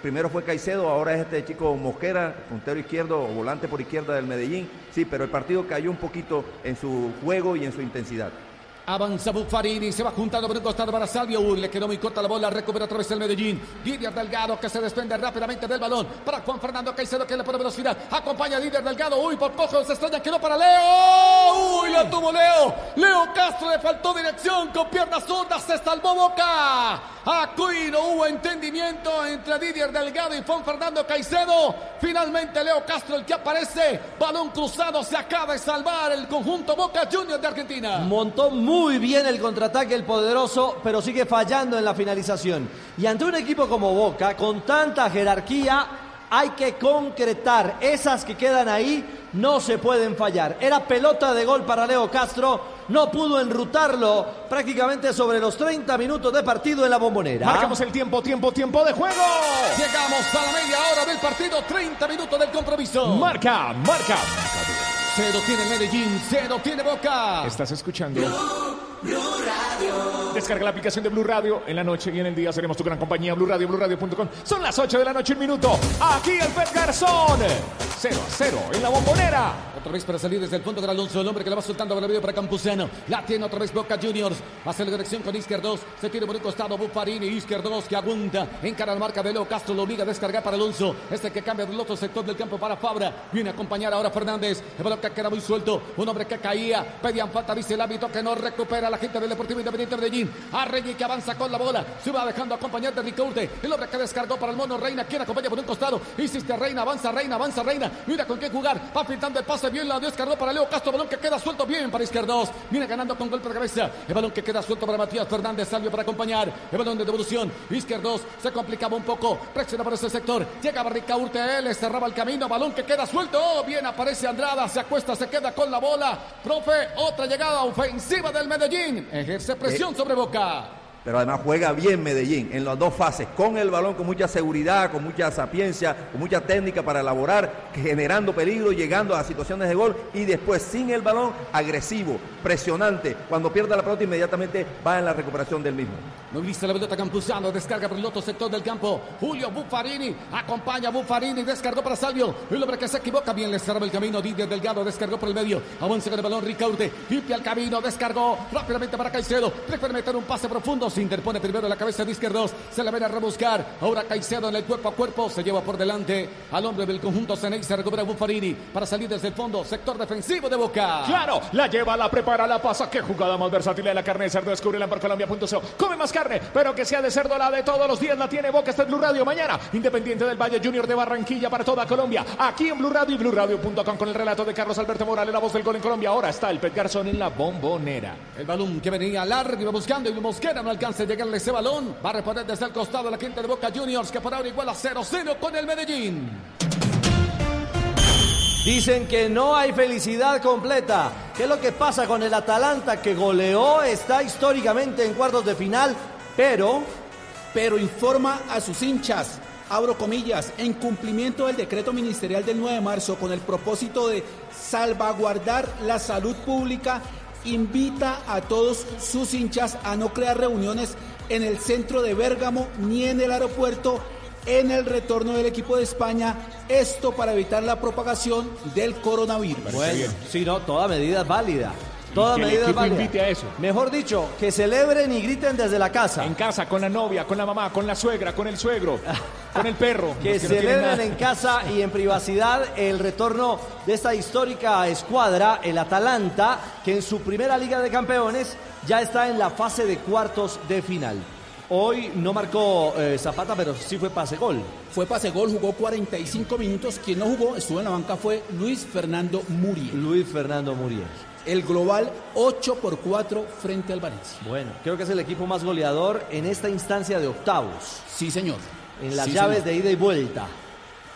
primero fue Caicedo, ahora es este chico Mosquera, puntero izquierdo o volante por izquierda del Medellín. Sí, pero el partido cayó un poquito en su juego y en su intensidad. Avanza Buffarini, se va juntando por un costado para Salvio. Uy, le quedó muy corta la bola, recupera otra vez el Medellín. Didier Delgado que se desprende rápidamente del balón para Juan Fernando Caicedo que le pone velocidad. Acompaña a Delgado. Uy, por poco se extraña, quedó para Leo. Uy, la tuvo Leo. Leo Castro le faltó dirección con piernas zurdas, se salvó Boca. Aquí no hubo entendimiento entre Didier Delgado y Juan Fernando Caicedo. Finalmente Leo Castro el que aparece. Balón cruzado, se acaba de salvar el conjunto Boca Juniors de Argentina. Montó muy bien el contraataque el poderoso, pero sigue fallando en la finalización. Y ante un equipo como Boca, con tanta jerarquía, hay que concretar. Esas que quedan ahí no se pueden fallar. Era pelota de gol para Leo Castro. No pudo enrutarlo prácticamente sobre los 30 minutos de partido en la bombonera. Marcamos el tiempo, tiempo, tiempo de juego. Llegamos a la media hora del partido, 30 minutos del compromiso. Marca, marca. Cero tiene Medellín, cero tiene Boca. Estás escuchando. Descarga la aplicación de Blue Radio. En la noche y en el día seremos tu gran compañía. Blue Radio, BlueRadio.com. Son las 8 de la noche, un minuto. Aquí el Pet Garzón. 0 a 0 en la bombonera. Otra vez para salir desde el fondo del Alonso, el hombre que la va soltando para para Campuzano. La tiene otra vez Boca Juniors. Hace la dirección con Izquierdos. Se tiene por un costado Buffarini. Izquierdos que aguanta. Encara la marca de Leo Castro. Lo obliga a descargar para Alonso. Este que cambia del otro sector del campo para Fabra. Viene a acompañar ahora Fernández. El balón que queda muy suelto. Un hombre que caía. Pedían falta, dice el hábito que no recupera la gente del Deportivo Independiente de Medellín. Arregui que avanza con la bola. Se va dejando acompañar de Ricaurte. El hombre que descargó para el mono Reina. Quien acompaña por un costado. Hiciste Reina. Avanza Reina. Avanza Reina. Mira con qué jugar. Va pintando el pase bien. La descargó para Leo Castro. Balón que queda suelto bien para Izquierdos. Viene ganando con golpe de cabeza. El balón que queda suelto para Matías Fernández. Salvio para acompañar. El balón de devolución. Izquierdos se complicaba un poco. Presiona por ese sector. Llega Ricaurte. Él le cerraba el camino. Balón que queda suelto. Oh, bien aparece Andrada. Se acuesta. Se queda con la bola. Profe, otra llegada ofensiva del Medellín. Ejerce presión sobre Boca. Pero además juega bien Medellín en las dos fases, con el balón, con mucha seguridad, con mucha sapiencia, con mucha técnica para elaborar, generando peligro, llegando a situaciones de gol y después sin el balón, agresivo, presionante. Cuando pierda la pelota inmediatamente va en la recuperación del mismo. No viste la pelota Campuzano, descarga por el otro sector del campo. Julio Buffarini acompaña a Buffarini, descargó para Salvio. El hombre que se equivoca bien le cerraba el camino. Didier Delgado descargó por el medio. Avanza con el balón Ricaurte. Limpia el camino, descargó rápidamente para Caicedo. Prefiere meter un pase profundo. Se interpone primero la cabeza de izquierdos. Se la ven a rebuscar. Ahora Caicedo en el cuerpo a cuerpo. Se lleva por delante al hombre del conjunto Ceney. Se recupera Buffarini para salir desde el fondo. Sector defensivo de Boca. Claro, la lleva, la prepara, la pasa. Qué jugada más versátil de la carne de cerdo. Descubre la Colombia.co. Come más carne, pero que sea de cerdo la de todos los días. La tiene Boca. Este es Blue Radio. Mañana, Independiente del Valle Junior de Barranquilla para toda Colombia. Aquí en Blue Radio y BlueRadio.com con el relato de Carlos Alberto Morales, la voz del gol en Colombia. Ahora está el Pet Garzón en la bombonera. El balón que venía largo iba buscando y Mosquera no alcanza a llegarle ese balón. Va a responder desde el costado la gente de Boca Juniors que por ahora igual a 0-0 con el Medellín. Dicen que no hay felicidad completa. ¿Qué es lo que pasa con el Atalanta que goleó? Está históricamente en cuartos de final, pero... Pero informa a sus hinchas, abro comillas, en cumplimiento del decreto ministerial del 9 de marzo con el propósito de salvaguardar la salud pública, invita a todos sus hinchas a no crear reuniones en el centro de Bérgamo ni en el aeropuerto en el retorno del equipo de España, esto para evitar la propagación del coronavirus. Bueno, si no, toda medida es válida. Toda que el medida es equipo válida. invite a eso. Mejor dicho, que celebren y griten desde la casa. En casa, con la novia, con la mamá, con la suegra, con el suegro, con el perro. Que no celebren nada. en casa y en privacidad el retorno de esta histórica escuadra, el Atalanta, que en su primera Liga de Campeones ya está en la fase de cuartos de final. Hoy no marcó eh, Zapata, pero sí fue pase gol. Fue pase gol, jugó 45 minutos. Quien no jugó, estuvo en la banca, fue Luis Fernando Muriel. Luis Fernando Muriel. El global 8 por 4 frente al Valencia. Bueno, creo que es el equipo más goleador en esta instancia de octavos, Sí, señor. En las Sí, llaves señor. de ida y vuelta.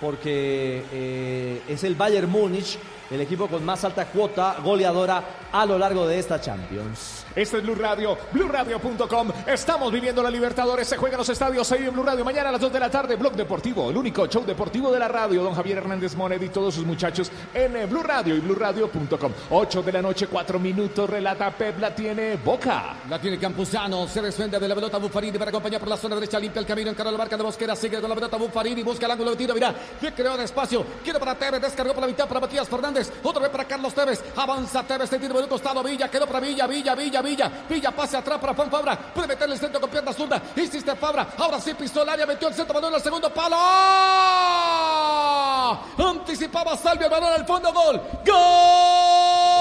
porque eh, es el Bayern Múnich el equipo con más alta cuota goleadora a lo largo de esta Champions. Este es Blue Radio, BlueRadio.com. Estamos viviendo la Libertadores. Se juega en los estadios ahí en Blue Radio. Mañana a las 2 de la tarde, Blog Deportivo, el único show deportivo de la radio. Don Javier Hernández Moned y todos sus muchachos en eh, Blue Radio y BlueRadio.com. 8 de la noche, 4 minutos. Relata Pep, la tiene Boca. La tiene Campuzano. Se defiende de la pelota Buffarini para acompañar por la zona derecha. Limpia el camino. Encara la marca de Mosquera. Sigue con la pelota Buffarini. Busca el ángulo de tiro. Mira, que creó de espacio. Quiere para Tevez. Descargó por la mitad para Matías Fernández. Otra vez para Carlos Tevez. Avanza Tevez. Se tira por costado. Villa. Quedó para Villa. Villa, Villa, Villa. Villa pase atrás para Juan Fabra. Puede meterle el centro con pierna zurda. Hiciste Fabra. Ahora sí Pistolaria metió el centro. Balón al segundo palo. Anticipaba Salvio el balón al fondo. Gol. ¡Gol!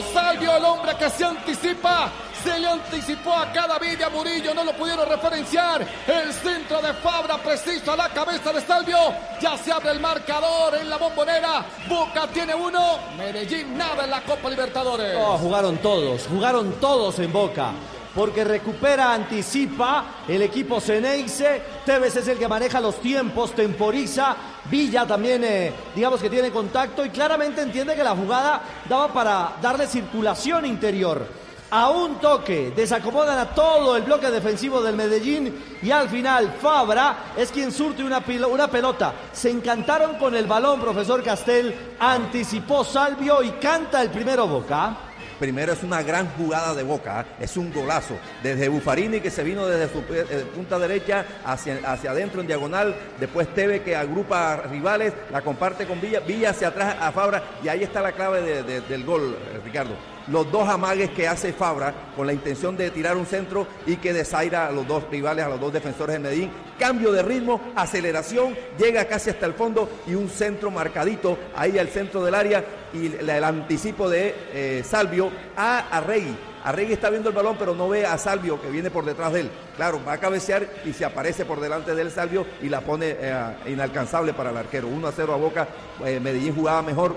Salvio, el hombre que se anticipa. Se le anticipó a cada Villa Murillo, no lo pudieron referenciar. El centro de Fabra, preciso a la cabeza de Salvio. Ya se abre el marcador en la bombonera. Boca tiene uno, Medellín nada en la Copa Libertadores. Oh, jugaron todos, jugaron todos en Boca. Porque recupera, anticipa el equipo Ceneice. Tevez es el que maneja los tiempos, temporiza. Villa también, eh, digamos que tiene contacto y claramente entiende que la jugada daba para darle circulación interior. A un toque, desacomodan a todo el bloque defensivo del Medellín y al final Fabra es quien surte una, una pelota. Se encantaron con el balón, profesor Castel. Anticipó Salvio y canta el primero Boca. Primero es una gran jugada de Boca, ¿eh? es un golazo. Desde Bufarini que se vino desde su eh, punta derecha hacia, hacia adentro en diagonal, después Teve que agrupa a rivales, la comparte con Villa, Villa hacia atrás a Fabra y ahí está la clave de- de- del gol, eh, Ricardo. Los dos amagues que hace Fabra con la intención de tirar un centro y que desaira a los dos rivales, a los dos defensores de Medellín. Cambio de ritmo, aceleración, llega casi hasta el fondo y un centro marcadito ahí al centro del área y el anticipo de eh, Salvio a Arregui. Arregui está viendo el balón pero no ve a Salvio que viene por detrás de él. Claro, va a cabecear y se aparece por delante del Salvio y la pone eh, inalcanzable para el arquero. 1 a 0 a Boca. Eh, Medellín jugaba mejor,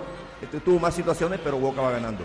tuvo más situaciones pero Boca va ganando.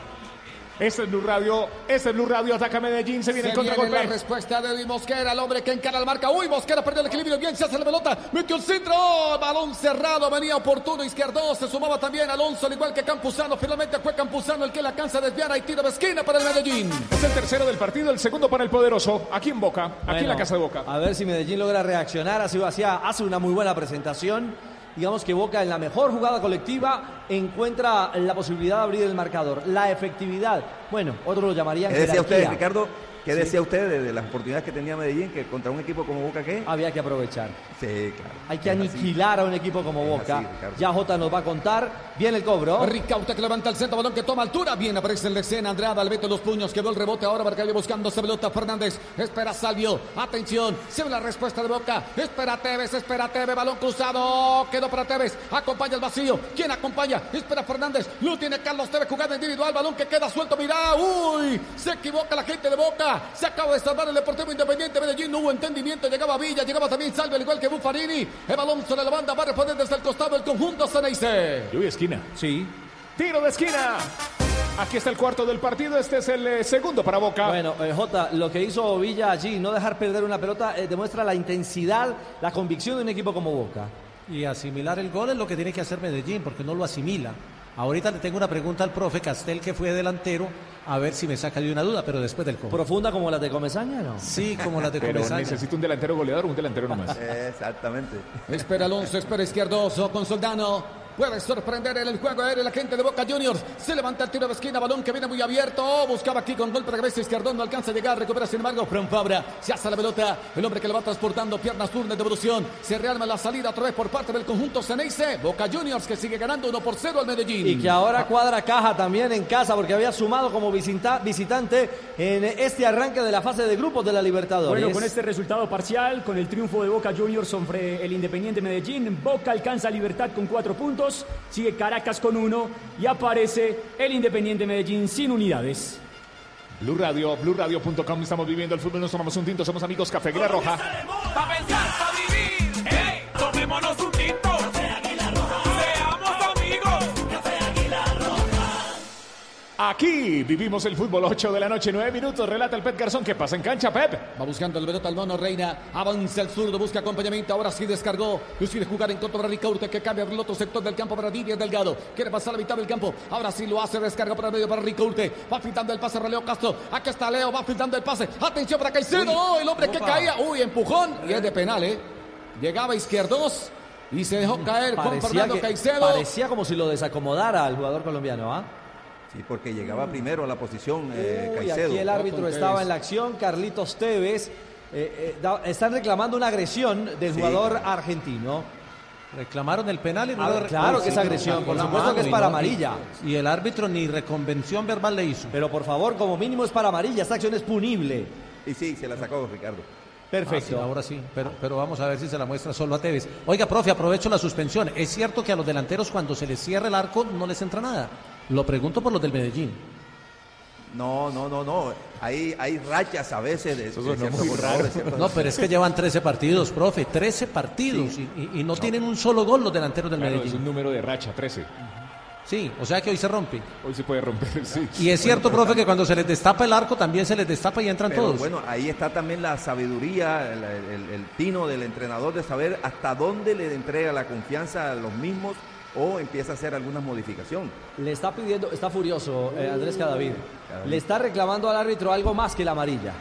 Este es Blue Radio, este es Blue Radio, ataca Medellín, se viene Se el viene contragolpe. la respuesta de Luis Mosquera, el hombre que encara la marca. Uy, Mosquera perdió el equilibrio. Bien, se hace la pelota. Metió el centro. Balón cerrado. Venía oportuno. Izquierdo. Se sumaba también Alonso, al igual que Campuzano. Finalmente fue Campuzano el que la alcanza a desviar. Hay tiro de esquina para el Medellín. Es el tercero del partido, el segundo para el poderoso, aquí en Boca, aquí en la casa de Boca. A ver si Medellín logra reaccionar. Hace, hacía- hace una muy buena presentación. Digamos que Boca en la mejor jugada colectiva encuentra la posibilidad de abrir el marcador. La efectividad. Bueno, otros lo llamarían ¿Qué decía usted. Ricardo? ¿Qué decía usted de, de las oportunidades que tenía Medellín que contra un equipo como Boca qué? Había que aprovechar. Sí, claro. Hay que Es así. aniquilar a un equipo como Es Boca. así, ya Jota nos va a contar. Viene el cobro. Ricauta que levanta el centro, balón que toma altura. Bien, aparece el de escena. Andrada le mete los puños, quedó el rebote ahora que buscando esa pelota. Fernández espera Salvio. Atención, se ve la respuesta de Boca. Espera Tevez, espera Tevez. Balón cruzado, quedó para Tevez. Acompaña el vacío. ¿Quién acompaña? Espera Fernández. Lo tiene Carlos Tevez jugada individual. Balón que queda suelto. Mirá, uy, se equivoca la gente de Boca. Se acaba de salvar el Deportivo Independiente Medellín. No hubo entendimiento. Llegaba Villa, llegaba también Salvio, al igual que Buffarini. El balón sobre la banda va a responder desde el costado el conjunto Ceneice. Lluvia esquina. Sí. Tiro de esquina. Aquí está el cuarto del partido, este es el eh, segundo para Boca. Bueno, eh, Jota, lo que hizo Villa allí, no dejar perder una pelota, eh, demuestra la intensidad, la convicción de un equipo como Boca. Y asimilar el gol es lo que tiene que hacer Medellín, porque no lo asimila. Ahorita le tengo una pregunta al profe Castel, que fue delantero, a ver si me saca de una duda, pero después del cobro. Profunda como la de Comesaña, ¿no? Sí, como la de Pero Comesaña. necesita un delantero goleador, un delantero nomás. Exactamente. Espera Alonso, espera Izquierdoso con Soldano. Puede sorprender en el juego aéreo la gente de Boca Juniors. Se levanta el tiro de esquina, balón que viene muy abierto. Buscaba aquí con golpe de cabeza Izquierdón, no alcanza a llegar. Recupera sin embargo Fran Fabra. Se hace la pelota. El hombre que le va transportando piernas turnas de evolución. Se rearma la salida otra vez por parte del conjunto Ceneice. Boca Juniors que sigue ganando 1 por 0 al Medellín. Y que ahora cuadra caja también en casa porque había sumado como visita- visitante en este arranque de la fase de grupos de la Libertadores. Bueno, con este resultado parcial, con el triunfo de Boca Juniors sobre el Independiente Medellín, Boca alcanza Libertad con cuatro puntos, sigue Caracas con uno y aparece el Independiente Medellín sin unidades. Blue Radio, BlueRadio.com, estamos viviendo el fútbol, nos tomamos un tinto, somos amigos Café Aguila Roja. Pa' pensar, pa' vivir. Hey, tomémonos un Aquí vivimos el fútbol 8 de la noche, 9 minutos. Relata el Pep Garzón. ¿Qué pasa en cancha, Pep? Va buscando el pelota al mono Reina. Avanza el zurdo, busca acompañamiento. Ahora sí descargó. Decide jugar en contra para Ricaurte que cambia el otro sector del campo para Didier Delgado. Quiere pasar a la mitad del campo. Ahora sí lo hace. Descarga para el medio para Ricaurte. Va filtrando el pase para Leo Castro. Aquí está Leo. Va filtrando el pase. Atención para Caicedo. Oh, el hombre que caía. Uy, empujón. Y es de penal, ¿eh? Llegaba izquierdos. Y se dejó caer con Parecía, Fernando que- Caicedo. parecía como si lo desacomodara al jugador colombiano, ¿ah? Sí, porque llegaba primero a la posición eh, Uy, Caicedo. aquí el árbitro estaba en la acción, Carlitos Tevez. eh, eh, da- están reclamando una agresión del Sí, jugador argentino. Reclamaron el penal y no Ah, lo claro que es agresión, por supuesto que es para no- amarilla. Y el árbitro ni reconvención verbal le hizo. Pero por favor, como mínimo es para amarilla, esta acción es punible. Y sí, se la sacó Ricardo. Perfecto. Ah, sí, ahora sí, pero, pero vamos a ver si se la muestra solo a Tevez. Oiga, profe, aprovecho la suspensión. Es cierto que a los delanteros cuando se les cierra el arco no les entra nada. Lo pregunto por los del Medellín. No, no, no, no. Hay, hay rachas a veces de, ciertos muy ciertos- No, pero es que llevan 13 partidos, profe, 13 partidos y, y- y no, tienen un solo gol los delanteros del Claro, es un Medellín. número de racha, 13. Sí, o sea que hoy se rompe. Hoy se puede romper, sí. Y es cierto, profe, que cuando se les destapa el arco también se les destapa y entran Pero todos. bueno, ahí está también la sabiduría, el, el- el tino del entrenador de saber hasta dónde le entrega la confianza a los mismos o empieza a hacer alguna modificación. Le está pidiendo, está furioso eh, Andrés Cadavid. Le está reclamando al árbitro algo más que la amarilla.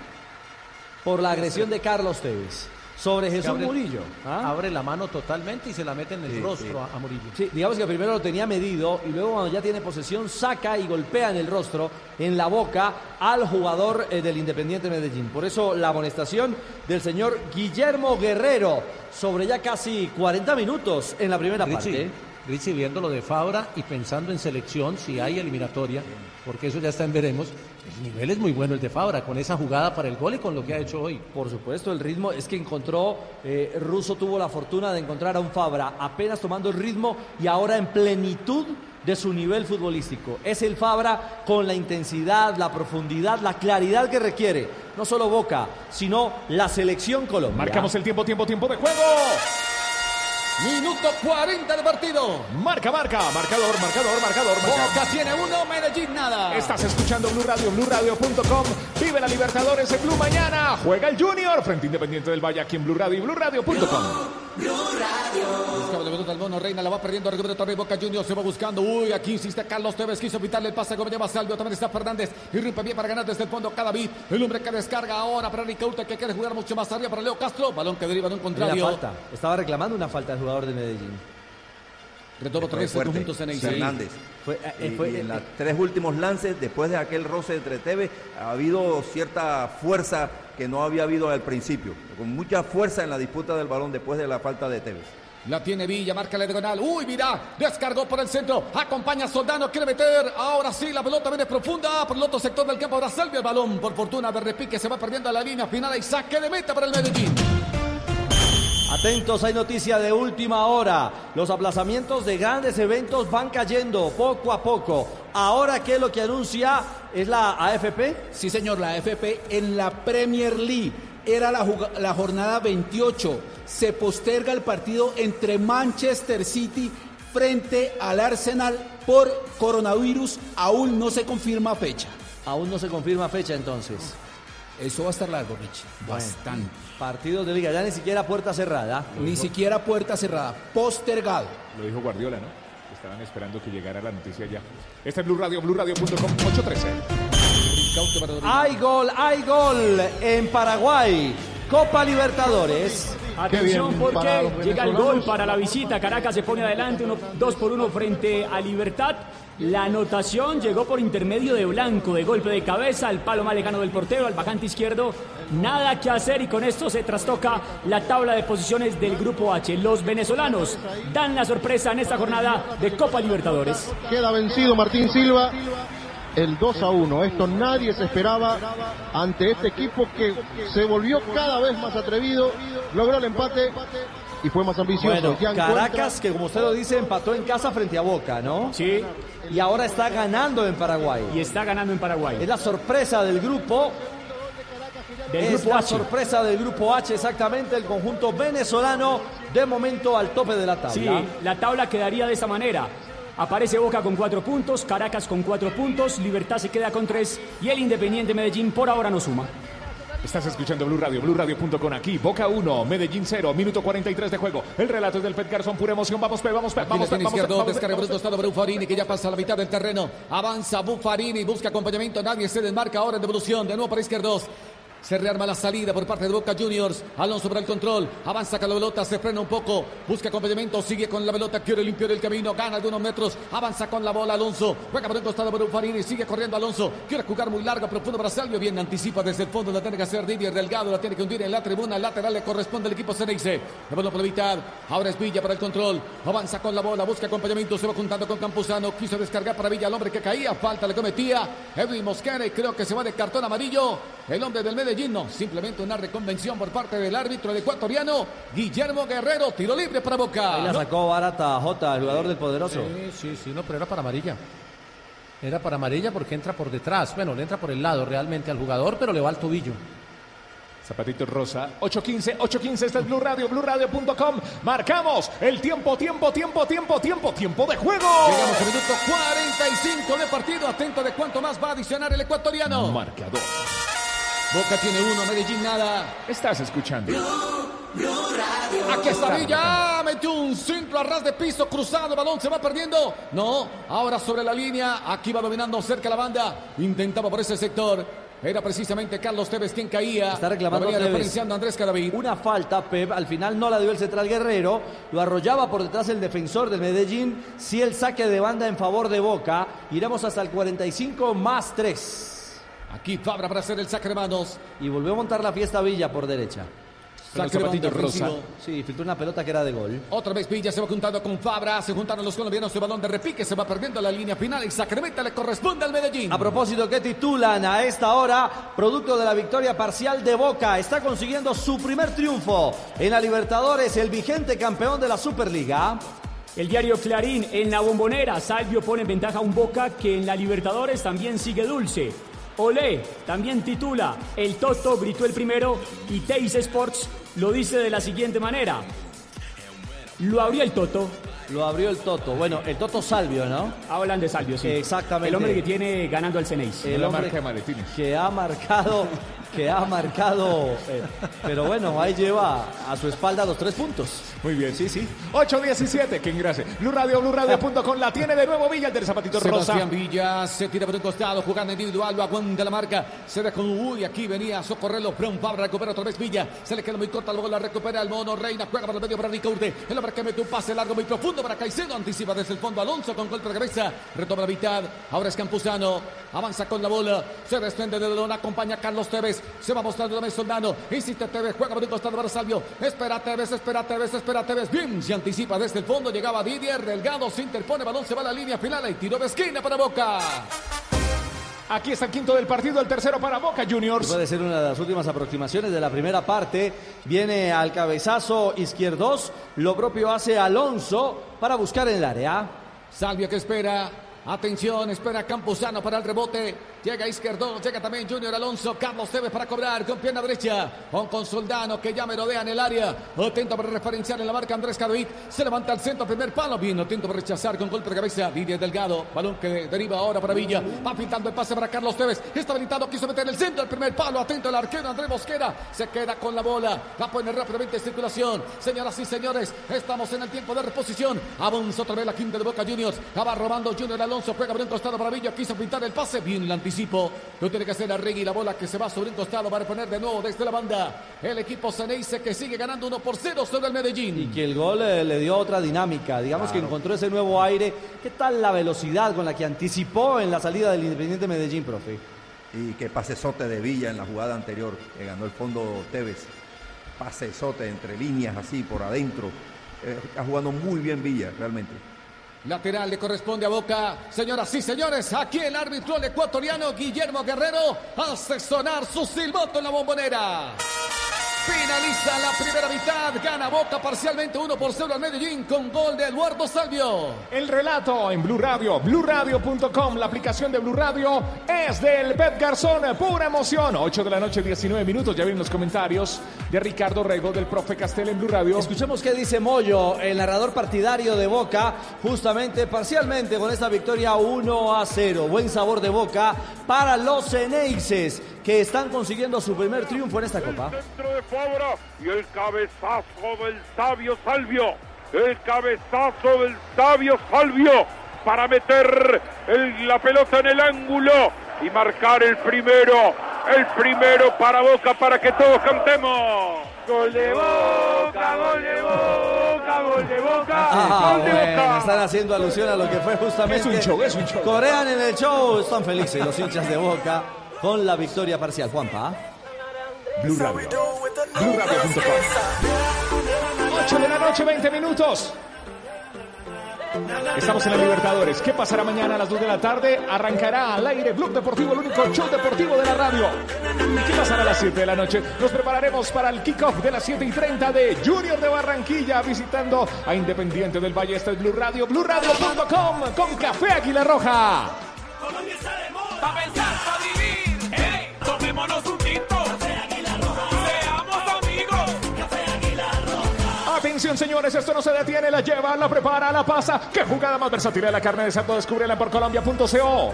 Por la agresión de Carlos Tevez. Sobre Jesús abre- Murillo. ¿ah? Abre la mano totalmente y se la mete en el Sí, rostro sí. a- a Murillo. Sí, digamos que primero lo tenía medido y luego cuando ya tiene posesión saca y golpea en el rostro, en la boca al jugador eh, del Independiente Medellín. Por eso la amonestación del señor Guillermo Guerrero sobre ya casi 40 minutos en la primera Richie, parte. Richie, viendo lo de Fabra y pensando en selección, si hay eliminatoria, porque eso ya está en veremos, el nivel es muy bueno el de Fabra, con esa jugada para el gol y con lo que ha hecho hoy. Por supuesto, el ritmo es que encontró, eh, Russo tuvo la fortuna de encontrar a un Fabra apenas tomando el ritmo y ahora en plenitud de su nivel futbolístico. Es el Fabra con la intensidad, la profundidad, la claridad que requiere, no solo Boca, sino la selección Colombia. Marcamos el tiempo, tiempo, tiempo de juego. Minuto 40 de partido. Marca, marca, marcador, marcador, marcador, marcador. Boca tiene uno, Medellín nada. Estás escuchando Blue Radio, BlueRadio.com. Vive la Libertadores en Blue mañana. Juega el Junior frente Independiente del Valle aquí en Blue Radio y BlueRadio.com. Pelota al mono, Reina la va perdiendo, recupera vez Boca Juniors, se va buscando. Uy, aquí insiste Carlos Tevez, quiso evitarle el pase, como llama Salvio, también está Fernández. Y rompe bien para ganar desde el fondo cada bit. El hombre que descarga ahora para Ricaute, que quiere jugar mucho más arriba para Leo Castro. Balón que deriva de un contrario. falta. Estaba reclamando una falta del jugador de Medellín. Retorno tres juntos en Fernández. Fue, eh, Y, fue- y en eh, los tres últimos lances, después de aquel roce entre Tevez, ha habido cierta fuerza que no había habido al principio. Con mucha fuerza en la disputa del balón después de la falta de Tevez. La tiene Villa, marca la diagonal. Uy, mira, descargó por el centro. Acompaña a Soldano, quiere meter. Ahora sí, la pelota viene profunda por el otro sector del campo. Ahora salve el balón. Por fortuna, de repique se va perdiendo a la línea final y saque de meta para el Medellín. Atentos, hay noticia de última hora. Los aplazamientos de grandes eventos van cayendo poco a poco. Ahora, ¿qué es lo que anuncia? ¿Es la AFP? Sí, señor, la AFP en la Premier League. Era la, la jornada 28. Se posterga el partido entre Manchester City frente al Arsenal por coronavirus. Aún no se confirma fecha. Aún no se confirma fecha entonces. Eso va a estar largo, Richie. Bastante. Partidos de liga, ya ni siquiera puerta cerrada. Ni siquiera puerta cerrada. Postergado. Lo dijo Guardiola, ¿no? Estaban esperando que llegara la noticia ya. Este es Blue Radio, BlueRadio.com 813. Ricaute para Rodrigo. Hay gol, hay gol en Paraguay. Copa Libertadores. Atención porque llega el gol para la visita. Caracas se pone adelante, uno, dos por uno frente a Libertad. La anotación llegó por intermedio de Blanco, de golpe de cabeza, al palo más lejano del portero, al bajante izquierdo. Nada que hacer y con esto se trastoca la tabla de posiciones del Grupo H. Los venezolanos dan la sorpresa en esta jornada de Copa Libertadores. Queda vencido Martín Silva. El 2 a 1. Esto nadie se esperaba ante este equipo que se volvió cada vez más atrevido. Logró el empate y fue más ambicioso. Bueno, Ya encuentra- Caracas, que como usted lo dice, empató en casa frente a Boca, ¿no? Sí, Y ahora está ganando en Paraguay. y está ganando en Paraguay. Es la sorpresa del grupo. Del es Grupo la H. sorpresa del grupo H, exactamente. El conjunto venezolano, de momento al tope de la tabla. Sí, la tabla quedaría de esa manera. Aparece Boca con cuatro puntos, Caracas con cuatro puntos, Libertad se queda con tres y el Independiente Medellín por ahora no suma. Estás escuchando Blue Radio, BlueRadio.com aquí, Boca 1, Medellín 0, minuto 43 de juego. El relato es del Pet Garzón, pura emoción. Vamos, Pet, vamos, Aquí vamos, tiene vamos, izquierdo, vamos, descarga un costado Buffarini que ya pasa a la mitad del terreno. Avanza Buffarini, busca acompañamiento, nadie se desmarca ahora en devolución. De nuevo para izquierdos. Se rearma la salida por parte de Boca Juniors. Alonso para el control. Avanza con la pelota, se frena un poco. Busca acompañamiento, sigue con la pelota. Quiere limpiar el camino. Gana algunos metros. Avanza con la bola Alonso. Juega por el costado por Buffarini. Sigue corriendo Alonso. Quiere jugar muy largo, profundo para Salvio. Bien, anticipa desde el fondo. La tiene que hacer Didier Delgado. La tiene que hundir en la tribuna. Lateral le corresponde al equipo Ceneice. La bola por la mitad. Ahora es Villa para el control. Avanza con la bola. Busca acompañamiento. Se va juntando con Campuzano. Quiso descargar para Villa. El hombre que caía. Falta le cometía. Edwin Mosquera. Y creo que se va de cartón amarillo. El hombre del Medellín. No, simplemente una reconvención por parte del árbitro el ecuatoriano Guillermo Guerrero. Tiro libre para Boca. Ahí la sacó barata J, el jugador del poderoso. Sí, sí, sí, no, pero era para amarilla. Era para amarilla porque entra por detrás. Bueno, le entra por el lado realmente al jugador, pero le va al tobillo. Zapatito rosa, 8.15, 8.15, este es Blue Radio, BlueRadio.com. Marcamos el tiempo, tiempo, tiempo, tiempo, tiempo, tiempo de juego. Llegamos al minuto 45 de partido. Atento de cuánto más va a adicionar el ecuatoriano. Marcador. Boca tiene uno, Medellín nada. Estás escuchando. Aquí está Villa, metió un centro a ras de piso, cruzado, el balón se va perdiendo. No, ahora sobre la línea, aquí va dominando cerca la banda. Intentaba por ese sector. Era precisamente Carlos Tevez quien caía. Está reclamando Tevez. diferenciando Andrés Cadavid. Una falta, Pep, al final no la dio el central Guerrero, lo arrollaba por detrás el defensor del Medellín, sí el saque de banda en favor de Boca, iremos hasta el 45 más 3. Aquí Fabra para hacer el saque de manos. Y volvió a montar la fiesta Villa por derecha. Saque de rosa. Sí, filtró una pelota que era de gol. Otra vez Villa se va juntando con Fabra, se juntaron los colombianos, el balón de repique se va perdiendo la línea final y Sacramento le corresponde al Medellín. A propósito, que titulan a esta hora, producto de la victoria parcial de Boca, está consiguiendo su primer triunfo en la Libertadores, el vigente campeón de la Superliga. El diario Clarín en la bombonera, Salvio pone en ventaja a un Boca que en la Libertadores también sigue dulce. Olé también titula, el Toto gritó el primero y Teis Sports lo dice de la siguiente manera. Lo abrió el Toto, Lo abrió el Toto. Bueno, el Toto Salvio, ¿no? hablan de Salvio, sí. Exactamente. El hombre que tiene ganando al Ceneis. El hombre maletines. que ha marcado, que ha marcado, eh, pero bueno, ahí lleva a su espalda los tres puntos. Muy bien, sí, sí. 8.17, que ingrese. Blue Radio, BlueRadio.com. La tiene de nuevo Villa, el del zapatito rosa. Sebastián Villa se tira por un costado, jugando individual, lo aguanta la marca, se deja un uy, aquí venía a socorrerlo, Brown Fabra recupera otra vez Villa, se le queda muy corta, luego la recupera el mono, Reina juega por el medio para Ricaurte, el hombre que mete un pase largo muy profundo para Caicedo, anticipa desde el fondo Alonso con golpe de cabeza, retoma la mitad, ahora es Campuzano, avanza con la bola, se desprende de Lona, acompaña a Carlos Tevez, se va mostrando otra vez Soldano, insiste Tevez, juega por un costado para Salvio, espera Tevez, espera Tevez, espera Tevez, bien, se anticipa desde el fondo, llegaba Didier, Delgado, se interpone, balón se va a la línea final y tiro de esquina para Boca. Aquí está el quinto del partido, el tercero para Boca Juniors. Puede ser una de las últimas aproximaciones de la primera parte. Viene al cabezazo izquierdos. Lo propio hace Alonso para buscar en el área. Salvio que espera. Atención, espera Campuzano para el rebote. Llega Izquierdo, llega también Junior Alonso. Carlos Tevez para cobrar con pierna derecha. Con, con Soldano que ya merodea en el área. Atento para referenciar en la marca Andrés Cadavid. Se levanta al centro, primer palo. Bien, atento para rechazar con golpe de cabeza. Didier Delgado. Balón que deriva ahora para Villa. Va pintando el pase para Carlos Tevez. Está habilitado, quiso meter el centro. El primer palo. Atento el arquero Andrés Mosquera. Se queda con la bola. Va a poner rápidamente en circulación. Señoras y señores, estamos en el tiempo de reposición. Avanza otra vez la quinta de Boca Juniors. Va robando Junior Alonso. Juega por un costado para Villa. Quiso pintar el pase. Bien el anticipo. Lo tiene que hacer Arregui. La bola que se va sobre un costado. Va a reponer de nuevo desde la banda. El equipo Ceneice que sigue ganando 1 por 0 sobre el Medellín. Y que el gol eh, le dio otra dinámica. Digamos que encontró ese nuevo aire. ¿Qué tal la velocidad con la que anticipó en la salida del Independiente Medellín, profe? Y que pasesote de Villa en la jugada anterior, que ganó el fondo Tevez. Pasesote entre líneas así por adentro. Eh, está jugando muy bien Villa, realmente. Lateral le corresponde a Boca. Señoras y señores, aquí el árbitro ecuatoriano Guillermo Guerrero hace sonar su silbato en la bombonera. Finaliza la primera mitad, gana Boca parcialmente 1 por 0 al Medellín con gol de Eduardo Salvio. El relato en Blue Radio, BlueRadio.com, la aplicación de Blue Radio es del Pep Garzón, pura emoción. 8 de la noche, 19 minutos. Ya vienen los comentarios de Ricardo Rego del profe Castel en Blue Radio. Escuchemos qué dice Moyo, el narrador partidario de Boca, justamente parcialmente con esta victoria 1 a 0. Buen sabor de Boca para los Ceneices que están consiguiendo su primer triunfo en esta copa. Dentro de Fabra y el cabezazo del sabio Salvio. El cabezazo del sabio Salvio para meter el- la pelota en el ángulo y marcar el primero. El primero para Boca para que todos cantemos. Gol de Boca, gol de Boca, gol de Boca, Ah, gol de bueno, Boca. están haciendo alusión a lo que fue justamente. Es un show, es un show. Corean en el show, están felices los hinchas de Boca con la victoria parcial. Juanpa. Blue Radio. BlueRadio.com. 8 de la noche, 20 minutos. Estamos en la Libertadores. ¿Qué pasará mañana a las 2 de la tarde? Arrancará al aire Blog Deportivo, el único show deportivo de la radio. ¿Qué pasará a las 7 de la noche? Nos prepararemos para el kickoff de las 7 y 30 de Junior de Barranquilla visitando a Independiente del Valle. Este es Blue Radio, BlueRadio.com con Café Águila Roja. Colombia está de moda. Señores, esto no se detiene, la lleva, la prepara, la pasa. ¿Qué jugada más versátil de la carne de cerdo? Descúbrela por colombia.co.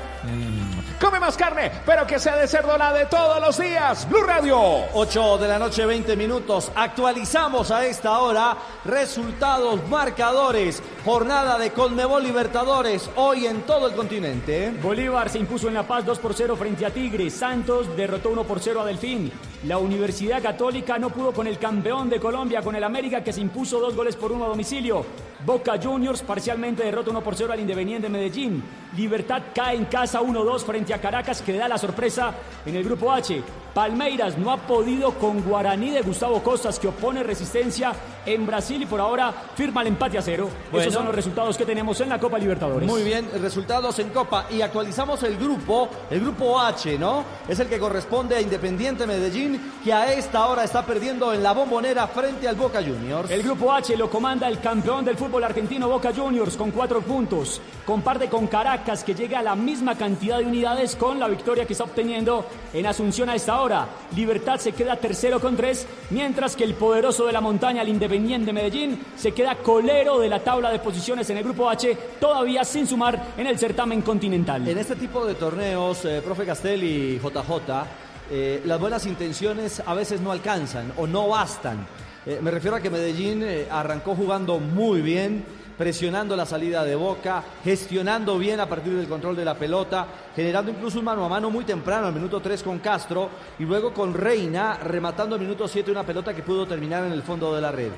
Come más carne, pero que sea de cerdo la de todos los días. Blue Radio. 8 de la noche, 20 minutos. Actualizamos a esta hora resultados, marcadores. Jornada de Conmebol Libertadores hoy en todo el continente. Bolívar se impuso en La Paz 2 por 0 frente a Tigre. Santos derrotó 1 por 0 a Delfín. La Universidad Católica no pudo con el campeón de Colombia, con el América, que se impuso dos goles por uno a domicilio. Boca Juniors parcialmente derrota 1 por 0 al Independiente Medellín. Libertad cae en casa 1-2 frente a Caracas, que da la sorpresa en el grupo H. Palmeiras no ha podido con Guaraní de Gustavo Costas, que opone resistencia en Brasil y por ahora firma el empate a cero. Bueno. Esos son los resultados que tenemos en la Copa Libertadores. Muy bien, resultados en Copa. Y actualizamos el grupo, el grupo H, ¿no? Es el que corresponde a Independiente Medellín, que a esta hora está perdiendo en la bombonera frente al Boca Juniors. El grupo H lo comanda el campeón del fútbol argentino Boca Juniors con cuatro puntos. Comparte con Caracas que llega a la misma cantidad de unidades con la victoria que está obteniendo en Asunción a esta hora. Libertad se queda tercero con tres, mientras que el poderoso de la montaña, el Independiente Medellín, se queda colero de la tabla de posiciones en el grupo H, todavía sin sumar en el certamen continental. En este tipo de torneos, eh, profe Castel y JJ, eh, las buenas intenciones a veces no alcanzan o no bastan. Eh, me refiero a que Medellín eh, arrancó jugando muy bien, presionando la salida de Boca, gestionando bien a partir del control de la pelota, generando incluso un mano a mano muy temprano, al minuto 3 con Castro, y luego con Reina, rematando al minuto 7 una pelota que pudo terminar en el fondo de la red.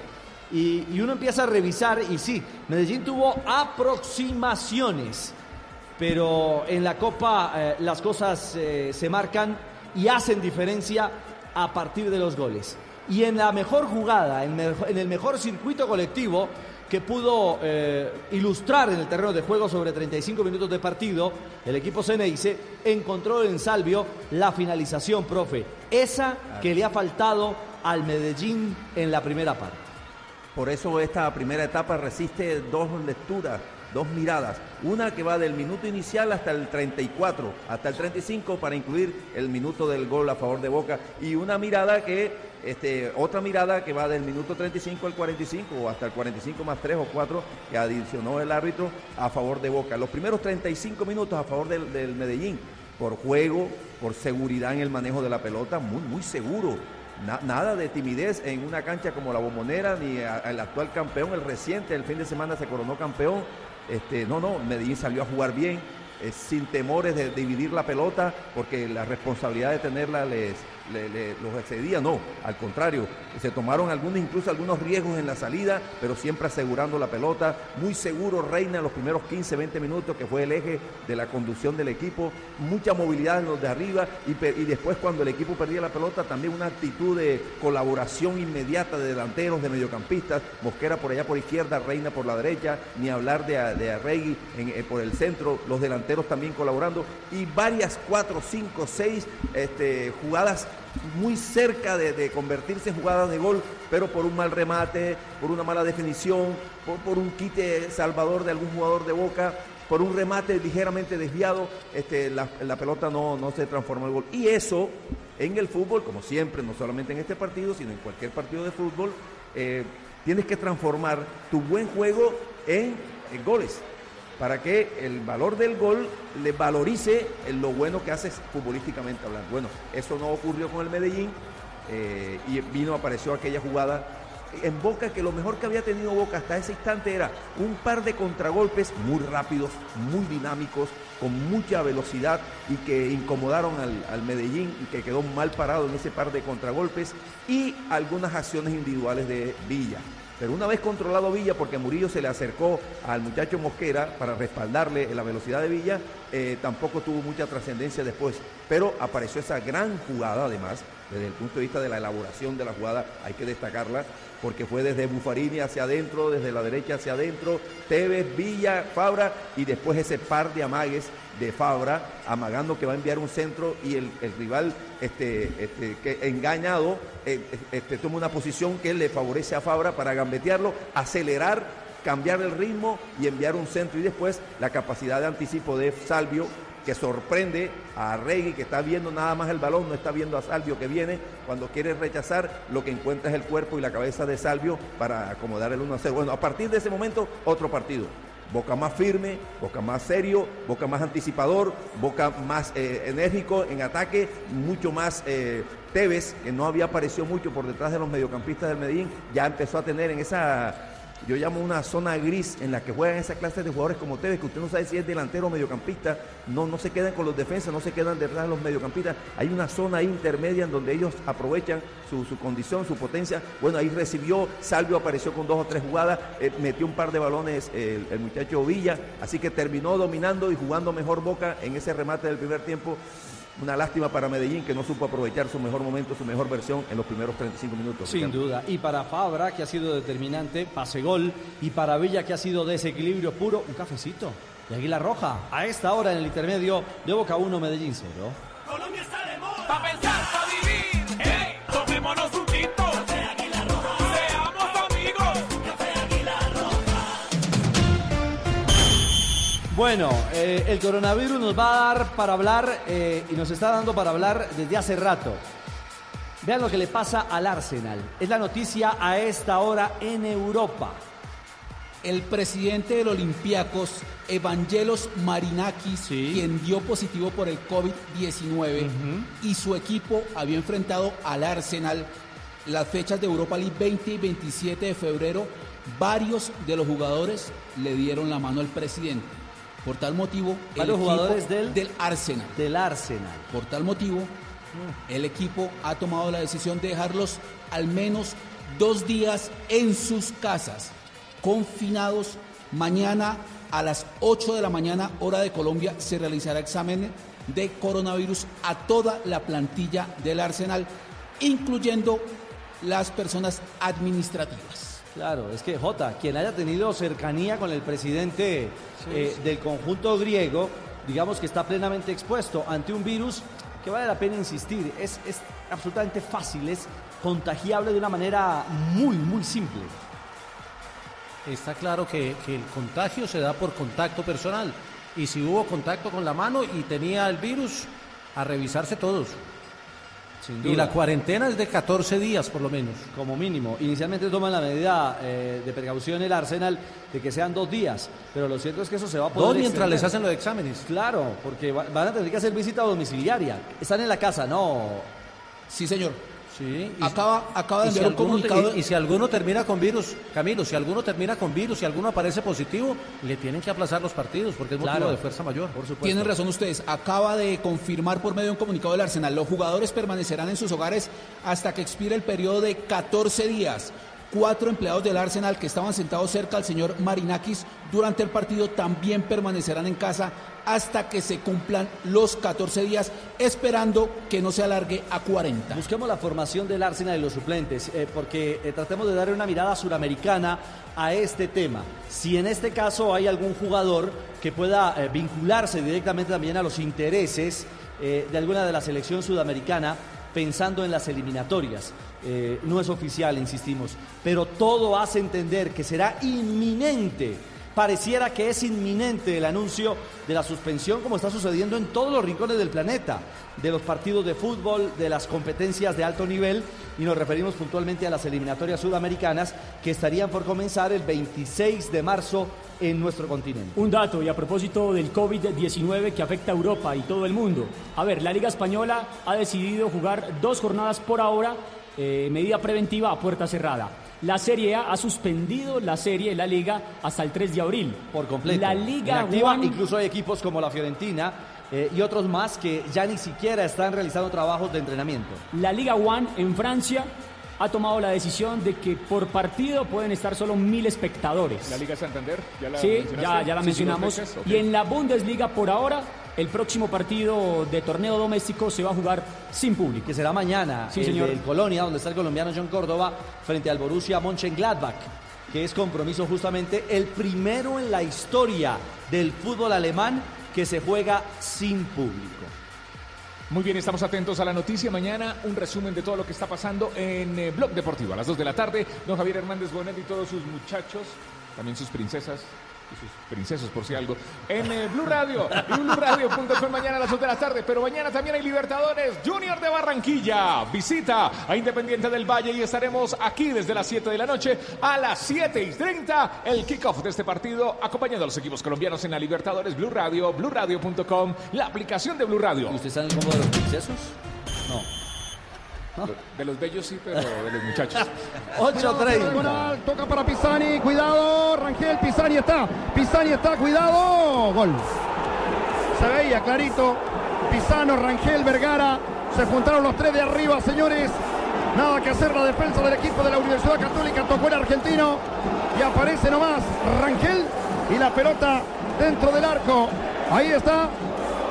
Y, uno empieza a revisar, y sí, Medellín tuvo aproximaciones pero en la Copa eh, las cosas eh, se marcan y hacen diferencia a partir de los goles. Y en la mejor jugada, en el mejor circuito colectivo que pudo eh, ilustrar en el terreno de juego sobre 35 minutos de partido, el equipo Ceneice encontró en Salvio la finalización, profe, esa que le ha faltado al Medellín en la primera parte. Por eso esta primera etapa resiste dos lecturas, dos miradas. Una que va del minuto inicial hasta el 34, hasta el 35 para incluir el minuto del gol a favor de Boca. Y una mirada que, este, otra mirada que va del minuto 35 al 45 o hasta el 45 más 3 o 4 que adicionó el árbitro a favor de Boca. Los primeros 35 minutos a favor del, del Medellín, por juego, por seguridad en el manejo de la pelota, muy, muy seguro. Na- nada de timidez en una cancha como la Bombonera, ni a- el actual campeón, el reciente, el fin de semana se coronó campeón. Este, no, no, Medellín salió a jugar bien, eh, sin temores de, dividir la pelota, porque la responsabilidad de tenerla les, le- le- los excedía, no, al contrario, se tomaron algunos, incluso algunos riesgos en la salida, pero siempre asegurando la pelota, muy seguro Reina en los primeros 15, 20 minutos, que fue el eje de la conducción del equipo, mucha movilidad en los de arriba, y, después cuando el equipo perdía la pelota, también una actitud de colaboración inmediata de delanteros, de mediocampistas, Mosquera por allá por izquierda, Reina por la derecha, ni hablar de, de Arregui eh, por el centro, los delanteros también colaborando, y varias cuatro, cinco, seis este, jugadas muy cerca de, convertirse en jugadas de gol, pero por un mal remate, por una mala definición, por, un quite salvador de algún jugador de boca, por un remate ligeramente desviado, este, la, pelota no, no se transformó en gol. Y eso en el fútbol, como siempre, no solamente en este partido, sino en cualquier partido de fútbol, eh, tienes que transformar tu buen juego en goles para que el valor del gol le valorice en lo bueno que haces futbolísticamente hablando. Bueno, eso no ocurrió con el Medellín eh, y vino, apareció aquella jugada en Boca que lo mejor que había tenido Boca hasta ese instante era un par de contragolpes muy rápidos, muy dinámicos, con mucha velocidad y que incomodaron al Medellín y que quedó mal parado en ese par de contragolpes y algunas acciones individuales de Villa. Pero una vez controlado Villa, porque Murillo se le acercó al muchacho Mosquera para respaldarle la velocidad de Villa, eh, tampoco tuvo mucha trascendencia después. Pero apareció esa gran jugada, además, desde el punto de vista de la elaboración de la jugada, hay que destacarla, porque fue desde Bufarini hacia adentro, desde la derecha hacia adentro, Tevez, Villa, Fabra, y después ese par de amagues de Fabra, amagando que va a enviar un centro y el, el rival este, este, que engañado eh, este, toma una posición que le favorece a Fabra para gambetearlo, acelerar, cambiar el ritmo y enviar un centro y después la capacidad de anticipo de Salvio que sorprende a Regui que está viendo nada más el balón, no está viendo a Salvio que viene, cuando quiere rechazar lo que encuentra es el cuerpo y la cabeza de Salvio para acomodar el 1 a 0. Bueno, a partir de ese momento, otro partido. Boca más firme, Boca más serio, Boca más anticipador, Boca más eh, enérgico en ataque, mucho más eh, Tevez, que no había aparecido mucho por detrás de los mediocampistas del Medellín, ya empezó a tener en esa, yo llamo una zona gris en la que juegan esa clase de jugadores como Tevez, que usted no sabe si es delantero o mediocampista, no, no se quedan con los defensas, no se quedan detrás de los mediocampistas, hay una zona intermedia en donde ellos aprovechan su, su condición, su potencia, bueno, ahí recibió, Salvio apareció con dos o tres jugadas, eh, metió un par de balones el, el muchacho Villa, así que terminó dominando y jugando mejor Boca en ese remate del primer tiempo. Una lástima para Medellín que no supo aprovechar su mejor momento, su mejor versión en los primeros 35 minutos. Sin Ricardo. duda. Y para Fabra, que ha sido determinante, pase gol. Y para Villa, que ha sido desequilibrio puro, un cafecito. Y Águila Roja, a esta hora en el intermedio de Boca 1, Medellín 0. Colombia está de moda. Bueno, eh, el coronavirus nos va a dar para hablar eh, y nos está dando para hablar desde hace rato. Vean lo que le pasa al Arsenal. Es la noticia a esta hora en Europa. El presidente del Olympiacos, Evangelos Marinakis, quien dio positivo por el COVID-19 y su equipo había enfrentado al Arsenal las fechas de Europa League 20 y 27 de febrero, varios de los jugadores le dieron la mano al presidente. Por tal motivo, el equipo jugadores del- del Arsenal. Del Arsenal. Por tal motivo, el equipo ha tomado la decisión de dejarlos al menos dos días en sus casas, confinados. Mañana a las 8 de la mañana, hora de Colombia, se realizará examen de coronavirus a toda la plantilla del Arsenal, incluyendo las personas administrativas. Claro, es que Jota, quien haya tenido cercanía con el presidente eh, del conjunto griego, digamos que está plenamente expuesto ante un virus que vale la pena insistir, es, es absolutamente fácil, es contagiable de una manera muy, muy simple. Está claro que, que el contagio se da por contacto personal. Y si hubo contacto con la mano y tenía el virus, a revisarse todos. Y la cuarentena es de 14 días por lo menos. Como mínimo. Inicialmente toman la medida eh, de precaución el Arsenal de que sean dos días, pero lo cierto es que eso se va a poder Dos mientras extender. les hacen los exámenes. Claro, porque va- van a tener que hacer visita domiciliaria. Están en la casa, no. Sí, señor. Sí, y- Acaba, acaba de y si, enviar un comunicado. y- y si alguno termina con virus, Camilo, si alguno termina con virus, si alguno aparece positivo, le tienen que aplazar los partidos porque es motivo Claro. de fuerza mayor. Por supuesto. Tienen razón ustedes. Acaba de confirmar por medio de un comunicado del Arsenal. Los jugadores permanecerán en sus hogares hasta que expire el periodo de 14 días. Cuatro empleados del Arsenal que estaban sentados cerca al señor Marinakis durante el partido también permanecerán en casa hasta que se cumplan los 14 días, esperando que no se alargue a 40. Busquemos la formación del Arsenal y los suplentes, eh, porque eh, tratemos de darle una mirada suramericana a este tema. Si en este caso hay algún jugador que pueda eh, vincularse directamente también a los intereses de alguna de la selección sudamericana, pensando en las eliminatorias. Eh, no es oficial, insistimos, pero todo hace entender que será inminente. Pareciera que es inminente el anuncio de la suspensión, como está sucediendo en todos los rincones del planeta, de los partidos de fútbol, de las competencias de alto nivel, y nos referimos puntualmente a las eliminatorias sudamericanas que estarían por comenzar el 26 de marzo en nuestro continente. Un dato, y a propósito del COVID-19 que afecta a Europa y todo el mundo. A ver, la Liga Española ha decidido jugar dos jornadas por ahora, eh, medida preventiva a puerta cerrada. La Serie A ha suspendido la serie, la Liga, hasta el 3 de abril. Por completo. La Liga Inactiva, One- incluso hay equipos como la Fiorentina eh, y otros más que ya ni siquiera están realizando trabajos de entrenamiento. La Liga One en Francia ha tomado la decisión de que por partido pueden estar solo mil espectadores. La Liga Santander, ya la Sí, ya, ya la Sí, mencionamos. veces. Y en la Bundesliga por ahora, el próximo partido de torneo doméstico se va a jugar sin público. Que será mañana Sí, el señor. del Colonia, donde está el colombiano John Córdoba, frente al Borussia Mönchengladbach, que es compromiso justamente el primero en la historia del fútbol alemán que se juega sin público. Muy bien, estamos atentos a la noticia. Mañana un resumen de todo lo que está pasando en eh, Blog Deportivo. A las 2 de la tarde, don Javier Hernández Bonet y todos sus muchachos, también sus princesas y sus princesos por si algo, en eh, Blue Radio y blueradio.com mañana a las 2 de la tarde. Pero mañana también hay Libertadores Junior de Barranquilla. Visita a Independiente del Valle y estaremos aquí desde las 7 de la noche a las 7 y 30. El kickoff de este partido acompañando a los equipos colombianos en la Libertadores Blue Radio, blueradio.com, la aplicación de Blue Radio. ¿Y usted el combo de los princesos? No. De los bellos sí, pero de los muchachos. 8.30. Diagonal, Toca para Pisani, cuidado, Rangel, Pisani está, Pisani está, cuidado, gol. Se veía clarito, Pisano, Rangel, Vergara, se juntaron los tres de arriba, señores. Nada que hacer la defensa del equipo de la Universidad Católica, tocó el argentino y aparece nomás Rangel y la pelota dentro del arco. Ahí está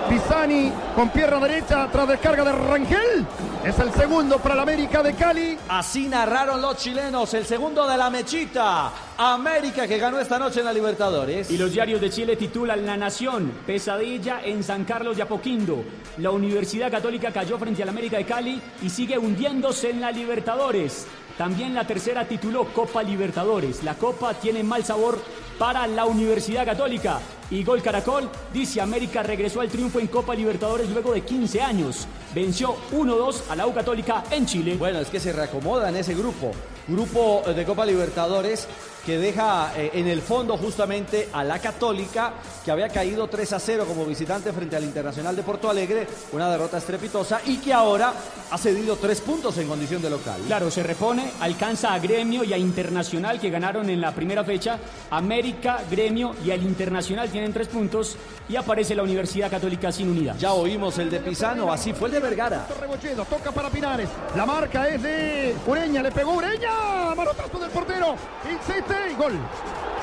Pisani con pierna derecha tras descarga de Rangel. Es el segundo para la América de Cali. Así narraron los chilenos, el segundo de la mechita. América que ganó esta noche en la Libertadores. Y los diarios de Chile titulan La Nación, pesadilla en San Carlos de Apoquindo. La Universidad Católica cayó frente al América de Cali y sigue hundiéndose en la Libertadores. También la tercera tituló Copa Libertadores. La Copa tiene mal sabor para la Universidad Católica. Y Gol Caracol dice América regresó al triunfo en Copa Libertadores luego de 15 años. Venció 1-2 a la U Católica en Chile. Bueno, es que se reacomoda en ese grupo. Grupo eh, de Copa Libertadores que deja eh, en el fondo justamente a la Católica, que había caído 3 a 0 como visitante frente al Internacional de Porto Alegre, una derrota estrepitosa, y que ahora ha cedido 3 puntos en condición de local. Claro, se repone, alcanza a Gremio y a Internacional que ganaron en la primera fecha. América, Gremio y el Internacional tienen tres puntos y aparece la Universidad Católica sin unidad. Ya oímos el de Pisano, así fue el de Vergara. Rebolledo, toca para Pinares. La marca es de Ureña, le pegó Ureña. Manotazo del portero. Insiste y gol.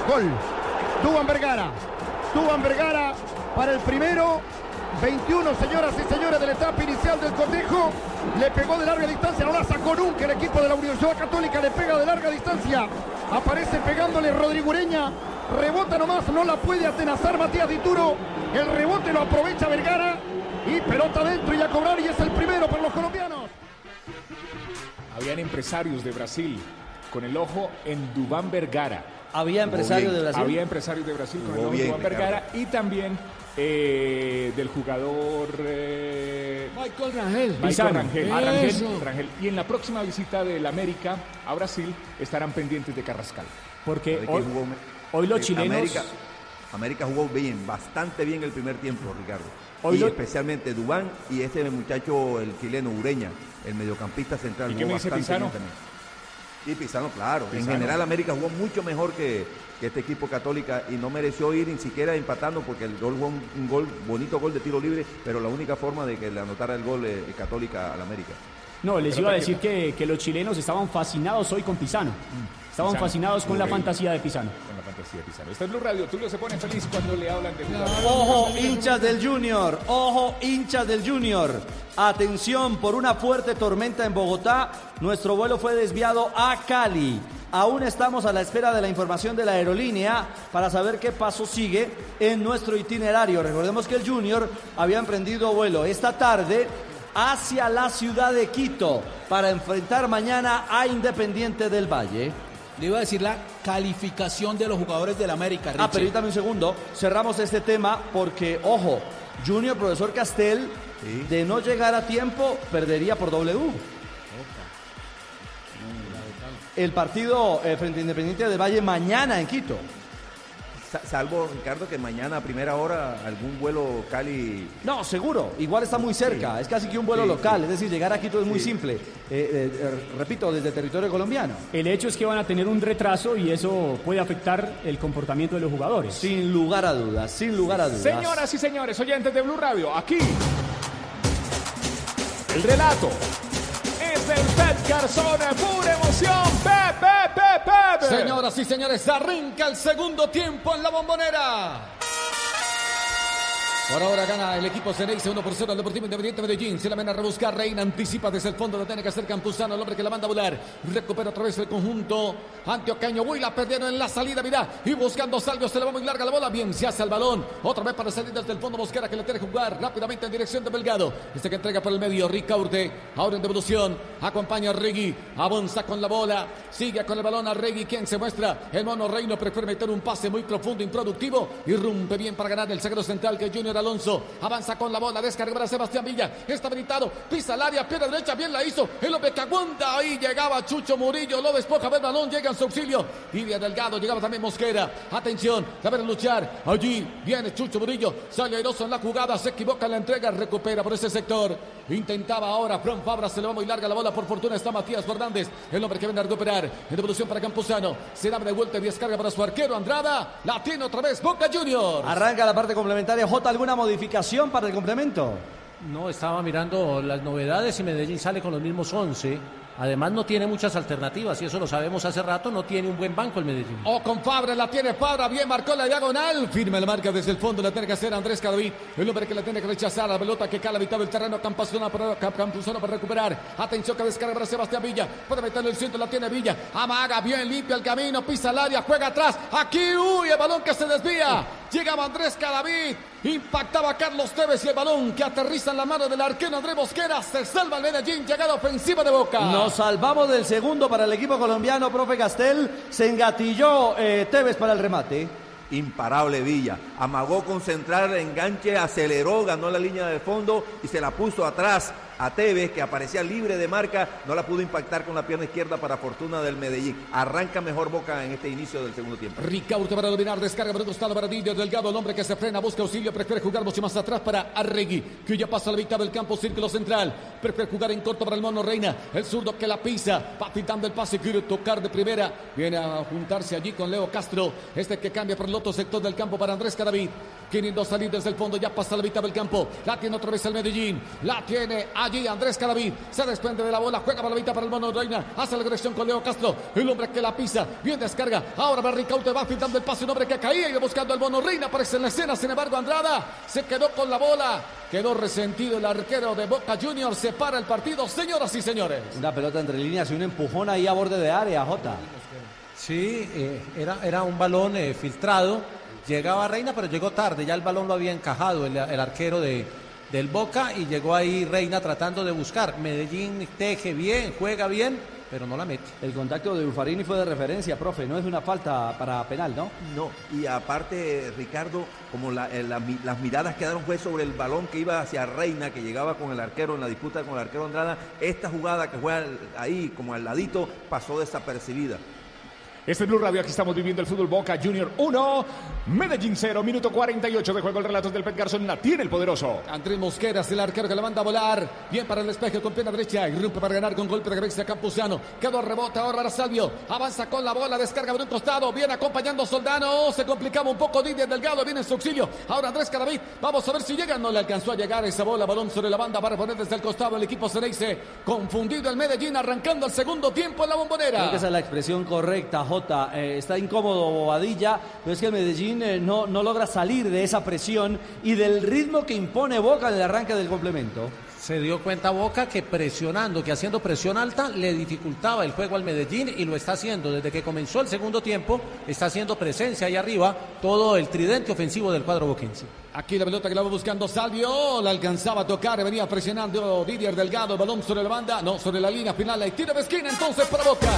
Gol. Duban Vergara. Duban Vergara para el primero. 21, señoras y señores, de la etapa inicial del cotejo. Le pegó de larga distancia, no la sacó nunca el equipo de la Universidad Católica. Le pega de larga distancia. Aparece pegándole Rodrigo Ureña. Rebota nomás, no la puede atenazar Matías Dituro. El rebote lo aprovecha Vergara. Y pelota dentro y a cobrar y es el primero para los colombianos. Habían empresarios de Brasil con el ojo en Dubán Vergara. Había empresarios de Brasil. Había empresarios de Brasil con el ojo en Dubán Vergara y también eh, del jugador eh, Michael Rangel. Michael. Rangel. Ah, Rangel, Eso. Rangel. Y en la próxima visita del América a Brasil estarán pendientes de Carrascal. Porque ¿Sabe que hoy, hoy los eh, chilenos... América, América jugó bien, bastante bien el primer tiempo, Ricardo. Hoy y lo- especialmente Dubán y este muchacho, el chileno Ureña, el mediocampista central. ¿Y qué jugó me dice bastante Pisano? bien también. Y Pisano, claro. En general América jugó mucho mejor que, que este equipo católica y no mereció ir ni siquiera empatando porque el gol fue un, un gol, bonito gol de tiro libre, pero la única forma de que le anotara el gol eh, católica al América. No, les Pero iba a decir que, que los chilenos estaban fascinados hoy con Pisano. Estaban Pisano. fascinados con la fantasía de Pisano. Con la fantasía de Pizarro. Esta es Blue Radio. Tulio se pone feliz cuando le hablan de jugadores. Ojo, hinchas del Junior. Ojo, hinchas del Junior. Atención, por una fuerte tormenta en Bogotá, nuestro vuelo fue desviado a Cali. Aún estamos a la espera de la información de la aerolínea para saber qué paso sigue en nuestro itinerario. Recordemos que el Junior había emprendido vuelo esta tarde hacia la ciudad de Quito para enfrentar mañana a Independiente del Valle. Le iba a decir la calificación de los jugadores del América. Ah, Richie. permítame un segundo. Cerramos este tema porque, ojo, Junior Profesor Castel, de no llegar a tiempo, perdería por W. El partido eh, frente a Independiente del Valle mañana en Quito. Sa- Salvo, Ricardo, que mañana a primera hora algún vuelo Cali. No, seguro. Igual está muy cerca. Es casi que un vuelo Sí, local. sí. Es decir, llegar a Quito es muy simple. Eh, eh, eh, repito, desde territorio colombiano. El hecho es que van a tener un retraso y eso puede afectar el comportamiento de los jugadores. Sin lugar a dudas, sin lugar a dudas. Señoras y señores, oyentes de Blue Radio, aquí el relato es del Pet Garzón, pura emoción. Pepe, Pepe, Pepe. Señoras y señores, arranca el segundo tiempo en la bombonera. Por ahora gana el equipo Ceneice 1 por 0 al Deportivo Independiente Medellín. Se la ven a rebuscar. Reina anticipa desde el fondo. Lo tiene que hacer Campuzano, el hombre que la manda a volar. Recupera otra vez el conjunto antioqueño. Uy, la perdieron en la salida, mirá. Y buscando Salvio. Se le va muy larga la bola. Bien, se hace el balón. Otra vez para salir desde el fondo. Mosquera que le tiene que jugar rápidamente en dirección de Belgado. Este que entrega por el medio. Ricaurte. Ahora en devolución. Acompaña a Regui. Avanza con la bola. Sigue con el balón a Regui. Quien se muestra. El mono Reino prefiere meter un pase muy profundo, improductivo. Irrumpe bien para ganar el sagro central que es Alonso. Avanza con la bola. Descarga para Sebastián Villa. Está habilitado. Pisa el área. Pierna derecha. Bien la hizo. El hombre que aguanta. Ahí llegaba Chucho Murillo. Lo despoja del balón. Llega en su auxilio. Livia Delgado. Llegaba también Mosquera. Atención. Saber luchar. Allí viene Chucho Murillo. Sale airoso en la jugada. Se equivoca en la entrega. Recupera por ese sector. Intentaba ahora. Fran Fabra. Se le va muy larga la bola. Por fortuna está Matías Fernández. El hombre que viene a recuperar. En devolución para Campuzano. Se da de vuelta y descarga para su arquero Andrada. La tiene otra vez Boca Juniors. Arranca la parte complementaria. J, ¿alguna modificación para el complemento? No, estaba mirando las novedades y Medellín sale con los mismos 11. Además no tiene muchas alternativas y eso lo sabemos hace rato, no tiene un buen banco el Medellín. O con Fabra, la tiene Fabra, bien marcó la diagonal. Firma la marca desde el fondo, la tiene que hacer Andrés Cadavid. El hombre que la tiene que rechazar, la pelota que cala a mitad del terreno. Campuzano para, Camp- Campuzano para recuperar. Atención que descarga para Sebastián Villa. Puede meterle el centro, la tiene Villa. Amaga, bien limpia el camino, pisa el área, juega atrás. Aquí, uy, el balón que se desvía. Llegaba Andrés Cadavid. Impactaba a Carlos Tevez y el balón que aterriza en la mano del arquero Andrés Mosquera. Se salva el Medellín, llegada ofensiva de Boca. Nos salvamos del segundo para el equipo colombiano, profe Castel. Se engatilló eh, Tevez para el remate. Imparable Villa. Amagó concentrar el enganche, aceleró, ganó la línea del fondo y se la puso atrás a Tevez, que aparecía libre de marca. No la pudo impactar con la pierna izquierda para fortuna del Medellín. Arranca mejor Boca en este inicio del segundo tiempo. Ricaurte para dominar, descarga por un costado para Didier Delgado, el hombre que se frena, busca auxilio, prefiere jugar mucho más atrás para Arregui, que ya pasa a la mitad del campo, círculo central, prefiere jugar en corto para el mono Reina, el zurdo que la pisa, va pintando el pase, quiere tocar de primera, viene a juntarse allí con Leo Castro, este que cambia por el otro sector del campo para Andrés Cadavid, queriendo salir desde el fondo, ya pasa a la mitad del campo, la tiene otra vez el Medellín, la tiene allí Andrés Cadavid, se desprende de la bola, juega para la mitad para el mono Reina, hace la conexión con Leo Castro, el hombre que la pisa, bien descarga, ahora va Ricaurte, va pintando el pase, un hombre que caía y buscando al mono Reina, aparece en la escena, sin embargo Andrada se quedó con la bola, quedó resentido el arquero de Boca Juniors, se para el partido, señoras y señores. Una pelota entre líneas y un empujón ahí a borde de área, J. Sí, eh, era, era un balón eh, filtrado, llegaba Reina, pero llegó tarde, ya el balón lo había encajado el, el arquero de, del Boca y llegó ahí Reina tratando de buscar. Medellín teje bien, juega bien, pero no la mete. El contacto de Bufarini fue de referencia, profe, no es una falta para penal, ¿no? No, y aparte, Ricardo, como la- eh, la las miradas quedaron fue sobre el balón que iba hacia Reina, que llegaba con el arquero en la disputa con el arquero Andrada, esta jugada que juega ahí como al ladito pasó desapercibida. Este es Blue Radio, aquí estamos viviendo el fútbol Boca Junior 1, Medellín 0, minuto 48 de juego. El relato del Pet Garzón la tiene el poderoso. Andrés Mosqueras, el arquero que la manda a volar. Bien para el despeje con pierna derecha. Irrumpe para ganar con golpe de cabeza Campuzano. Quedó rebote ahora para Salvio. Avanza con la bola, descarga por un costado. Viene acompañando Soldano. Se complicaba un poco Didier Delgado. Viene en su auxilio. Ahora Andrés Caraví. Vamos a ver si llega. No le alcanzó a llegar esa bola. Balón sobre la banda para poner desde el costado el equipo Ceneice. Confundido el Medellín arrancando el segundo tiempo en la bombonera. Creo que esa es la expresión correcta, J. Eh, está incómodo Bobadilla, pero es que el Medellín eh, no, no logra salir de esa presión y del ritmo que impone Boca en el arranque del complemento. Se dio cuenta Boca que presionando, que haciendo presión alta, le dificultaba el juego al Medellín y lo está haciendo. Desde que comenzó el segundo tiempo, está haciendo presencia ahí arriba todo el tridente ofensivo del cuadro boquense. Aquí la pelota que la va buscando Salvio, la alcanzaba a tocar, venía presionando Didier Delgado, balón sobre la banda, no, sobre la línea final, y tiro de esquina entonces para Boca.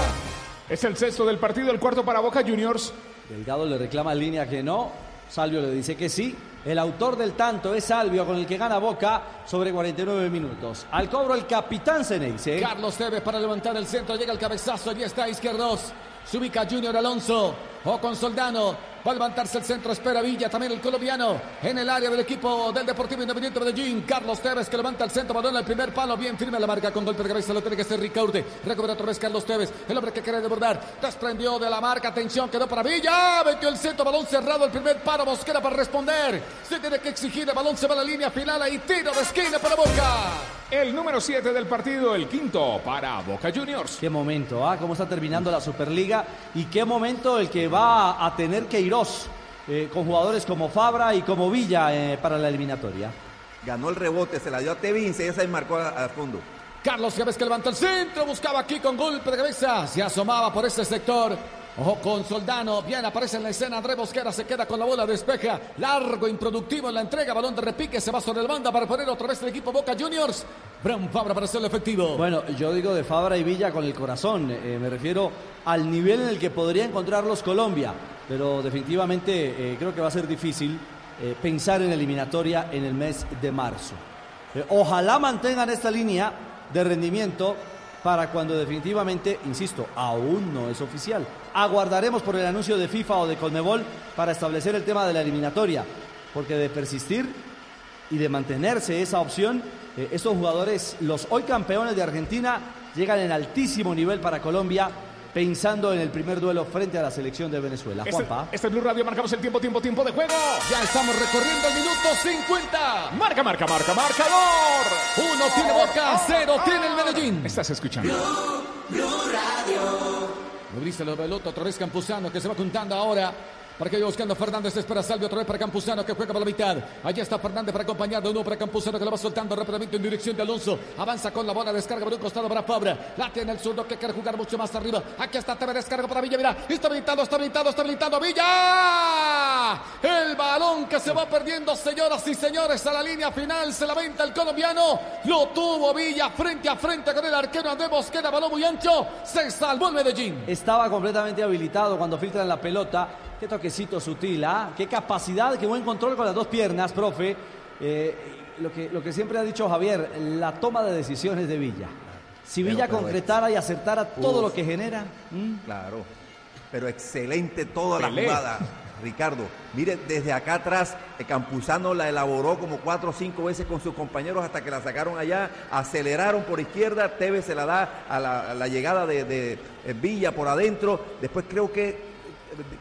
Es el sexto del partido, el cuarto para Boca Juniors. Delgado le reclama en línea que no. Salvio le dice que sí. El autor del tanto es Salvio con el que gana Boca sobre 49 minutos. Al cobro el capitán Ceneice. Carlos Tevez para levantar el centro, llega el cabezazo, allí está izquierdos. Se ubica Junior Alonso o con Soldano. Va a levantarse el centro, espera Villa, también el colombiano en el área del equipo del Deportivo Independiente Medellín. Carlos Tevez que levanta el centro, balón al primer palo, bien firme la marca con golpe de cabeza, lo tiene que hacer Ricaurte. Recupera otra vez Carlos Tevez, el hombre que quiere desbordar, desprendió de la marca, atención, quedó para Villa, metió el centro, balón cerrado, el primer palo, Mosquera para responder. Se tiene que exigir, el balón se va a la línea final, ahí tiro de esquina para Boca. El número 7 del partido, el quinto para Boca Juniors. Qué momento, ¿ah? Cómo está terminando la Superliga y qué momento el que va a tener Queiroz eh, con jugadores como Fabra y como Villa eh, para la eliminatoria. Ganó el rebote, se la dio a Tevin, se se marcó al fondo. Carlos Gávez que levantó el centro, buscaba aquí con golpe de cabeza, se asomaba por ese sector. Ojo con Soldano, bien aparece en la escena André Bosquera, se queda con la bola, despeja, largo, improductivo en la entrega, balón de repique, se va sobre el banda para poner otra vez el equipo Boca Juniors. Brown Fabra para hacerlo efectivo. Bueno, yo digo de Fabra y Villa con el corazón, eh, me refiero al nivel en el que podría encontrarlos Colombia, pero definitivamente eh, creo que va a ser difícil eh, pensar en eliminatoria en el mes de marzo. Ojalá mantengan esta línea de rendimiento para cuando definitivamente, insisto, aún no es oficial. Aguardaremos por el anuncio de FIFA o de Conmebol para establecer el tema de la eliminatoria, porque de persistir y de mantenerse esa opción, eh, estos jugadores, los hoy campeones de Argentina, llegan en altísimo nivel para Colombia, pensando en el primer duelo frente a la selección de Venezuela. Este, Juanpa. este es Blue Radio, marcamos el tiempo, tiempo, tiempo de juego. Ya estamos recorriendo el minuto 50. Marca, marca, marca, marcador. Uno tiene Boca, cero tiene el Medellín. Estás escuchando. Movilista la pelota, otra vez Campuzano que se va juntando ahora. Para que buscando Fernández, espera Salvio otra vez para Campuzano que juega por la mitad. Allá está Fernández para acompañar de nuevo para Campuzano que lo va soltando rápidamente en dirección de Alonso. Avanza con la bola, descarga por un costado para Fabra. La tiene el zurdo que quiere jugar mucho más arriba. Aquí está Teve, descarga para Villa. Mira, está habilitado, está habilitado, está habilitado Villa. El balón que se va perdiendo, señoras y señores, a la línea final. Se la venta el colombiano. Lo tuvo Villa frente a frente con el arquero Andrés Bosquera. Balón muy ancho. Se salvó el Medellín. Estaba completamente habilitado cuando filtran la pelota. Qué toquecito sutil, ¿ah? Qué capacidad, qué buen control con las dos piernas, profe. Eh, lo, que, lo que siempre ha dicho Javier, la toma de decisiones de Villa. Si Villa pero- concretara y acertara todo lo que genera. ¿m? Claro. Pero excelente toda la jugada, Ricardo. Mire, desde acá atrás, el Campuzano la elaboró como cuatro o cinco veces con sus compañeros hasta que la sacaron allá, aceleraron por izquierda, Tevez se la da a la, a la llegada de, de, eh, Villa por adentro, después creo que eh,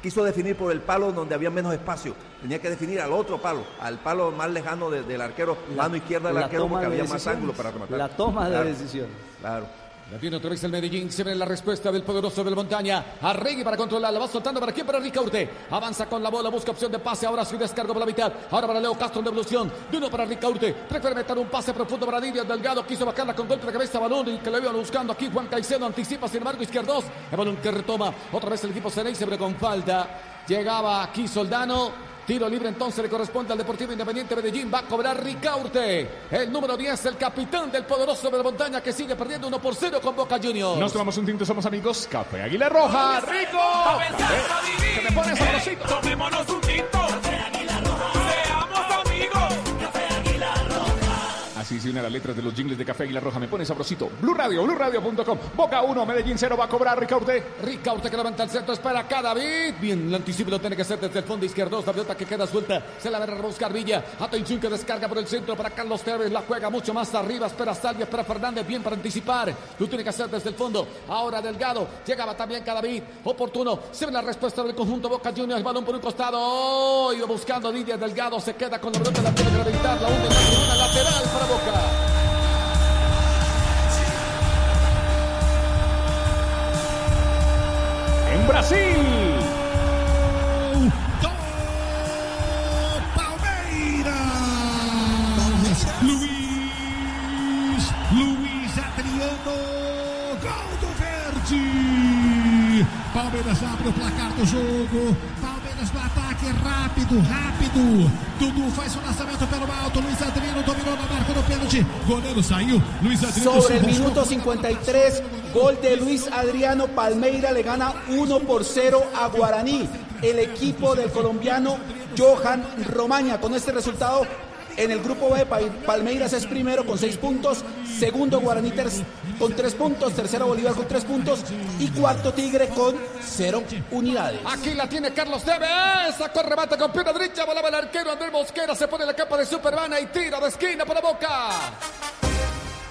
quiso definir por el palo donde había menos espacio, tenía que definir al otro palo, al palo más lejano de- del arquero, mano izquierda del La arquero porque de había más ángulo para rematar. La toma de Claro, decisiones. Claro. La tiene otra vez el Medellín. Se ve la respuesta del poderoso del Montaña. Arregui para controlar. La va soltando para quién? Para Ricaurte. Avanza con la bola. Busca opción de pase. Ahora su descargo por la mitad. Ahora para Leo Castro en devolución. De uno para Ricaurte. Prefiere meter un pase profundo para Didier Delgado. Quiso bajarla con golpe cabeza. Balón y que le iban buscando aquí. Juan Caicedo anticipa. Sin embargo, izquierdos. El balón que retoma. Otra vez el equipo Ceneice, pero con falta. Llegaba aquí Soldano. Tiro libre entonces le corresponde al Deportivo Independiente Medellín. Va a cobrar Ricaurte. El número 10, el capitán del poderoso de la montaña que sigue perdiendo 1 por 0 con Boca Juniors. Nos tomamos un tinto, somos amigos. Café Águila Roja, rico. Eh. Que me pone sabrosito. Tomémonos un tinto. Seamos Así se une a las letras de los jingles de Café Águila Roja. Me pone sabrosito. Blue Radio, BlueRadio.com. Boca 1, Medellín 0. Va a cobrar Ricaurte. Ricaurte que levanta el centro, espera acá David. Bien, el anticipo lo tiene que hacer desde el fondo izquierdo. La pelota que queda suelta. Se la va a rebuscar Villa. Atención que descarga por el centro para Carlos Tevez. La juega mucho más arriba. Espera Salvia, espera Fernández. Bien para anticipar. Lo tiene que hacer desde el fondo. Ahora Delgado. Llegaba también David. Oportuno. Se ve la respuesta del conjunto Boca Juniors. Balón por un costado. Oh, iba buscando Didier Delgado. Se queda con la pelota. La tiene que reventar. La hunde la lateral para tocar. Em Brasil. Do Palmeiras. Luiz. Luiz Adriano. Gol do Verde. Palmeiras abre o placar do jogo. Palmeiras bate. Ataque, rápido, rápido. Dudu faz o lançamento pelo alto. Luiz Adriano dominou na marca do pênalti. Goleiro saiu. Luiz Adriano Sobre el minuto 53, gol de Luis Adriano Palmeira le gana 1 por 0 a Guaraní. El equipo del colombiano Johan Romaña. Con este resultado, en el grupo B, Pa- Palmeiras es primero con 6 puntos, segundo Guaraní con 3 puntos, tercero Bolívar con 3 puntos y cuarto Tigre con 0 unidades. Aquí la tiene Carlos Tevez. Sacó el remate con pierna derecha. Volaba el arquero Andrés Mosquera. Se pone la capa de Superman y tira de esquina para Boca.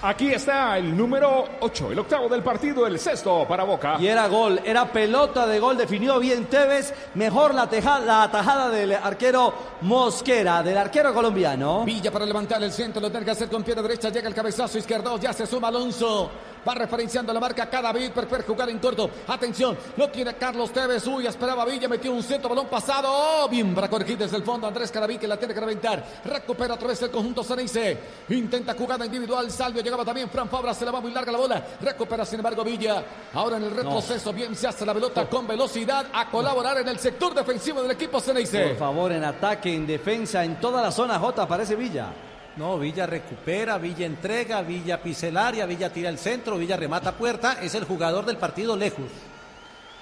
Aquí está el número 8, el octavo del partido, el sexto para Boca. Y era gol, era pelota de gol, definió bien Tevez, mejor la, teja- la tajada del arquero Mosquera, del arquero colombiano. Villa para levantar el centro, lo tiene que hacer con pierna derecha, llega el cabezazo izquierdo, ya se suma Alonso. Va referenciando la marca cada David, prefiere jugar en corto. Atención, lo tiene Carlos Tevez. Uy, esperaba Villa, metió un centro, balón pasado. Oh, bien para corregir desde el fondo. Andrés Caraví que la tiene que reventar. Recupera otra vez el conjunto Ceneice. Intenta jugada individual. Salvio llegaba también. Fran Fabra se la va muy larga la bola. Recupera sin embargo Villa. Ahora en el retroceso, bien se hace la pelota con velocidad a colaborar en el sector defensivo del equipo Ceneice. Por favor, en ataque, en defensa, en toda la zona J aparece Villa. No, Villa recupera, Villa entrega, Villa pisa el área, Villa tira el centro, Villa remata puerta. Es el jugador del partido lejos.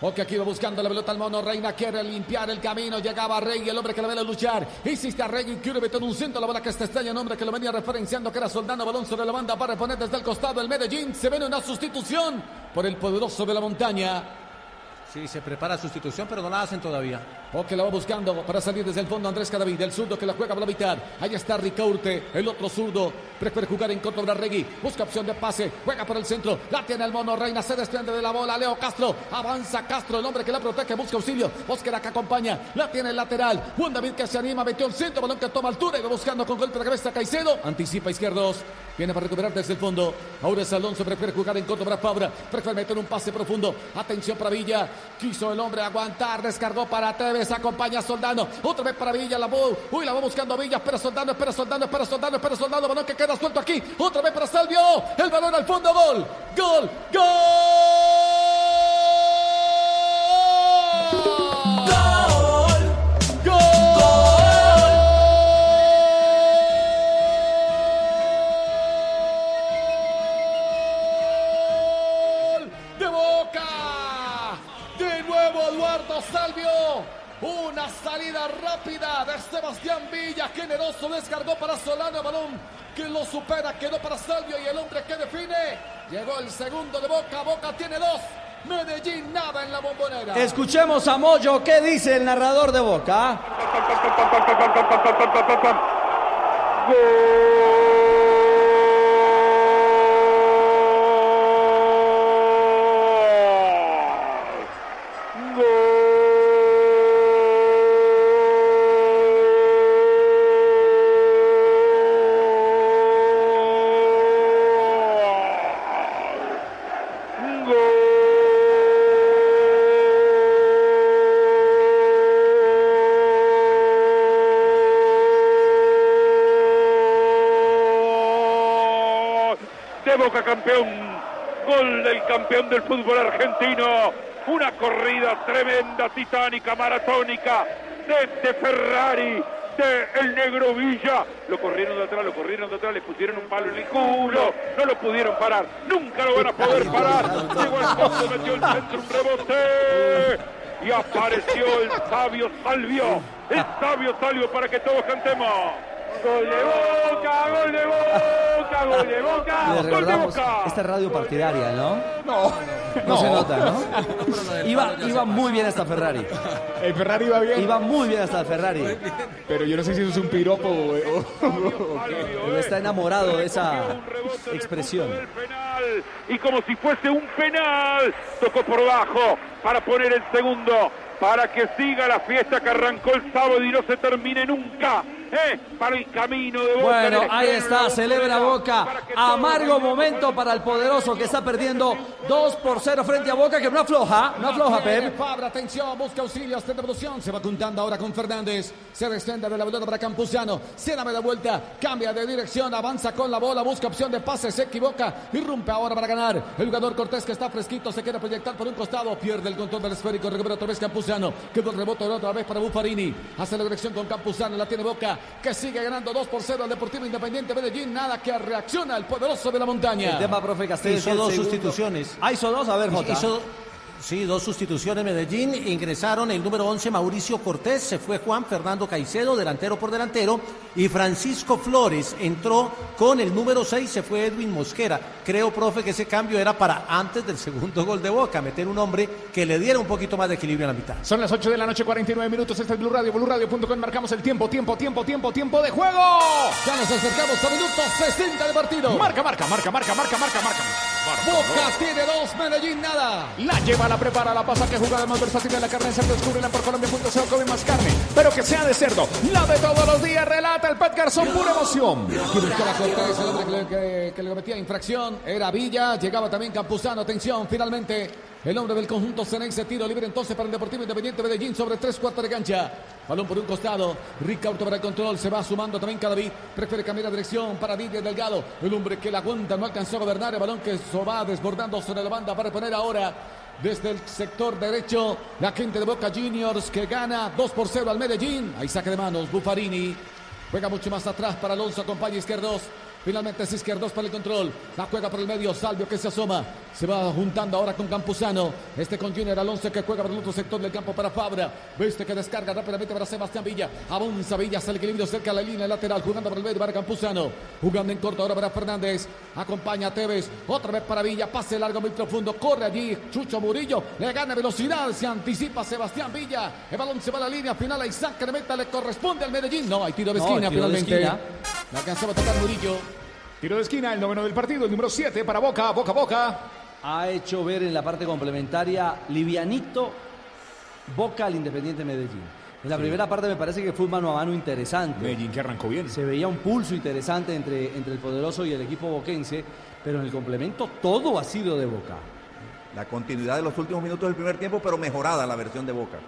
Ok, aquí va buscando la pelota al mono. Reina quiere limpiar el camino. Llegaba Rey, el hombre que la ve a luchar. Hiciste a Rey y quiere meter un centro. La bola que está extraña. Nombre que lo venía referenciando que era Soldano. Balón sobre la banda. Va a reponer desde el costado el Medellín. Se viene una sustitución por el poderoso de la montaña. Sí, se prepara sustitución, pero no la hacen todavía. O que la va buscando para salir desde el fondo Andrés Cadavid, el zurdo que la juega por la mitad. Ahí está Ricaurte, el otro zurdo. Prefiere jugar en contra de Regui. Busca opción de pase. Juega por el centro. La tiene el mono. Reina se desprende de la bola. Leo Castro. Avanza Castro, el hombre que la protege. Busca auxilio. Oscar que acompaña. La tiene el lateral. Juan David que se anima. Metió el centro. Balón que toma altura y va buscando con golpe de cabeza Caicedo. Anticipa izquierdos. Viene para recuperar desde el fondo. Ahora es Alonso. Prefiere jugar en contra para Fabra. Prefiere meter un pase profundo. Atención para Villa. Quiso el hombre aguantar. Descargó para Tevez. Acompaña a Soldano. Otra vez para Villa. La voz. Uy, la va buscando Villa. Espera Soldano. Espera Soldano. Espera Soldano. Espera Soldano. Balón que queda suelto aquí. Otra vez para Salvio. El balón al fondo. Gol. Gol. Gol. Una salida rápida de Sebastián Villa. Generoso descargó para Solano. Balón que lo supera. Quedó para Salvio y el hombre que define. Llegó el segundo de Boca. Boca tiene dos. Medellín nada en la bombonera. Escuchemos a Moyo, ¿qué dice el narrador de Boca? de Boca campeón, gol del campeón del fútbol argentino, una corrida tremenda, titánica, maratónica de, de Ferrari, de el negro Villa, lo corrieron de atrás, lo corrieron de atrás, le pusieron un palo en el culo, no lo pudieron parar, nunca lo van a poder parar, llegó al fondo, metió el centro, un rebote, y apareció el sabio Salvio, el sabio Salvio para que todos cantemos. Gol de Boca, gol de Boca, gol de Boca, gol de Boca. esta es radio partidaria, ¿no? No, No, se nota, ¿no? Iba, iba muy bien hasta Ferrari. El Ferrari iba bien. Iba muy bien hasta el Ferrari. Pero yo no sé si eso es un piropo o, qué. Está enamorado de esa expresión. y como si fuese un penal tocó por bajo para poner el segundo para que siga la fiesta que arrancó el sábado y no se termine nunca eh, para el camino de Boca. Bueno, ahí está, la celebra Boca. Amargo momento para el poderoso que está perdiendo 2 por 0 frente a Boca, que no afloja, no afloja, Pep. Fabra, atención, busca auxilios de devolución. Se va juntando ahora con Fernández. Se extiende de la pelota para Campuzano. Se da media vuelta, cambia de dirección, avanza con la bola, busca opción de pase, se equivoca. Irrumpe ahora para ganar. El jugador Cortés que está fresquito, se quiere proyectar por un costado, pierde el control del esférico, recupera otra vez Campuzano. Quedó el rebote otra vez para Buffarini. Hace la dirección con Campuzano, la tiene Boca, que sigue ganando 2 por 0 al Deportivo Independiente Medellín. Nada que reacciona el poderoso de la montaña. El tema, profe Castel. Hizo dos segundo. sustituciones. Ah, hizo dos, a ver, Jota. Hizo, sí, dos sustituciones Medellín. Ingresaron el número 11 Mauricio Cortés, se fue Juan Fernando Caicedo, delantero por delantero, y Francisco Flores entró con el número 6, se fue Edwin Mosquera. Creo, profe, que ese cambio era para antes del segundo gol de Boca, meter un hombre que le diera un poquito más de equilibrio a la mitad. Son las 8 de la noche, 49 minutos. Este es Blue Radio, BlueRadio.com. Marcamos el tiempo, tiempo, tiempo, tiempo, tiempo de juego. Ya nos acercamos a minuto 60 de partido. Marca, marca, marca, marca, marca, marca, marca. Boca tiene dos, Medellín nada. La lleva, la prepara, la pasa, que jugada más versátil de la carne de cerdo. Descúbrela por Colombia.co, come más carne. Pero que sea de cerdo. La de todos los días, relata el Pet Garzón, pura emoción. Cortés, el hombre que le, que- que le cometía infracción. Era Villa, llegaba también Campuzano. Atención, finalmente. El hombre del conjunto Ceneice, tiro libre entonces para el Deportivo Independiente Medellín sobre tres cuartos de cancha. Balón por un costado. Ricardo para el control. Se va sumando también Cadavid. Prefiere cambiar la dirección para Didier Delgado. El hombre que la aguanta no alcanzó a gobernar. El balón que se va desbordando sobre la banda para poner ahora desde el sector derecho la gente de Boca Juniors que gana 2 por 0 al Medellín. Ahí saque de manos Buffarini. Juega mucho más atrás para Alonso, acompaña Izquierdos. Finalmente es Izquierdos para el control. La juega por el medio, Salvio que se asoma. Se va juntando ahora con Campuzano. Este con Junior Alonso que juega por el otro sector del campo para Fabra. Viste que descarga rápidamente para Sebastián Villa. Avanza Villa, hace el equilibrio cerca de la línea lateral. Jugando por el medio para Campuzano. Jugando en corto ahora para Fernández. Acompaña a Tevez. Otra vez para Villa. Pase largo, muy profundo. Corre allí Chucho Murillo. Le gana velocidad. Se anticipa Sebastián Villa. El balón se va a la línea final. Ahí saca de meta. Le corresponde al Medellín. No, hay tiro de No, esquina de finalmente. esquina. Le alcanzaba a tocar Murillo. Tiro de esquina, el noveno del partido, el número 7 para Boca, Boca, Boca. Ha hecho ver en la parte complementaria livianito Boca al Independiente Medellín. En la primera parte me parece que fue un mano a mano interesante. Medellín que arrancó bien. Se veía un pulso interesante entre, entre el poderoso y el equipo boquense, pero en el complemento todo ha sido de Boca. La continuidad de los últimos minutos del primer tiempo, pero mejorada la versión de Boca.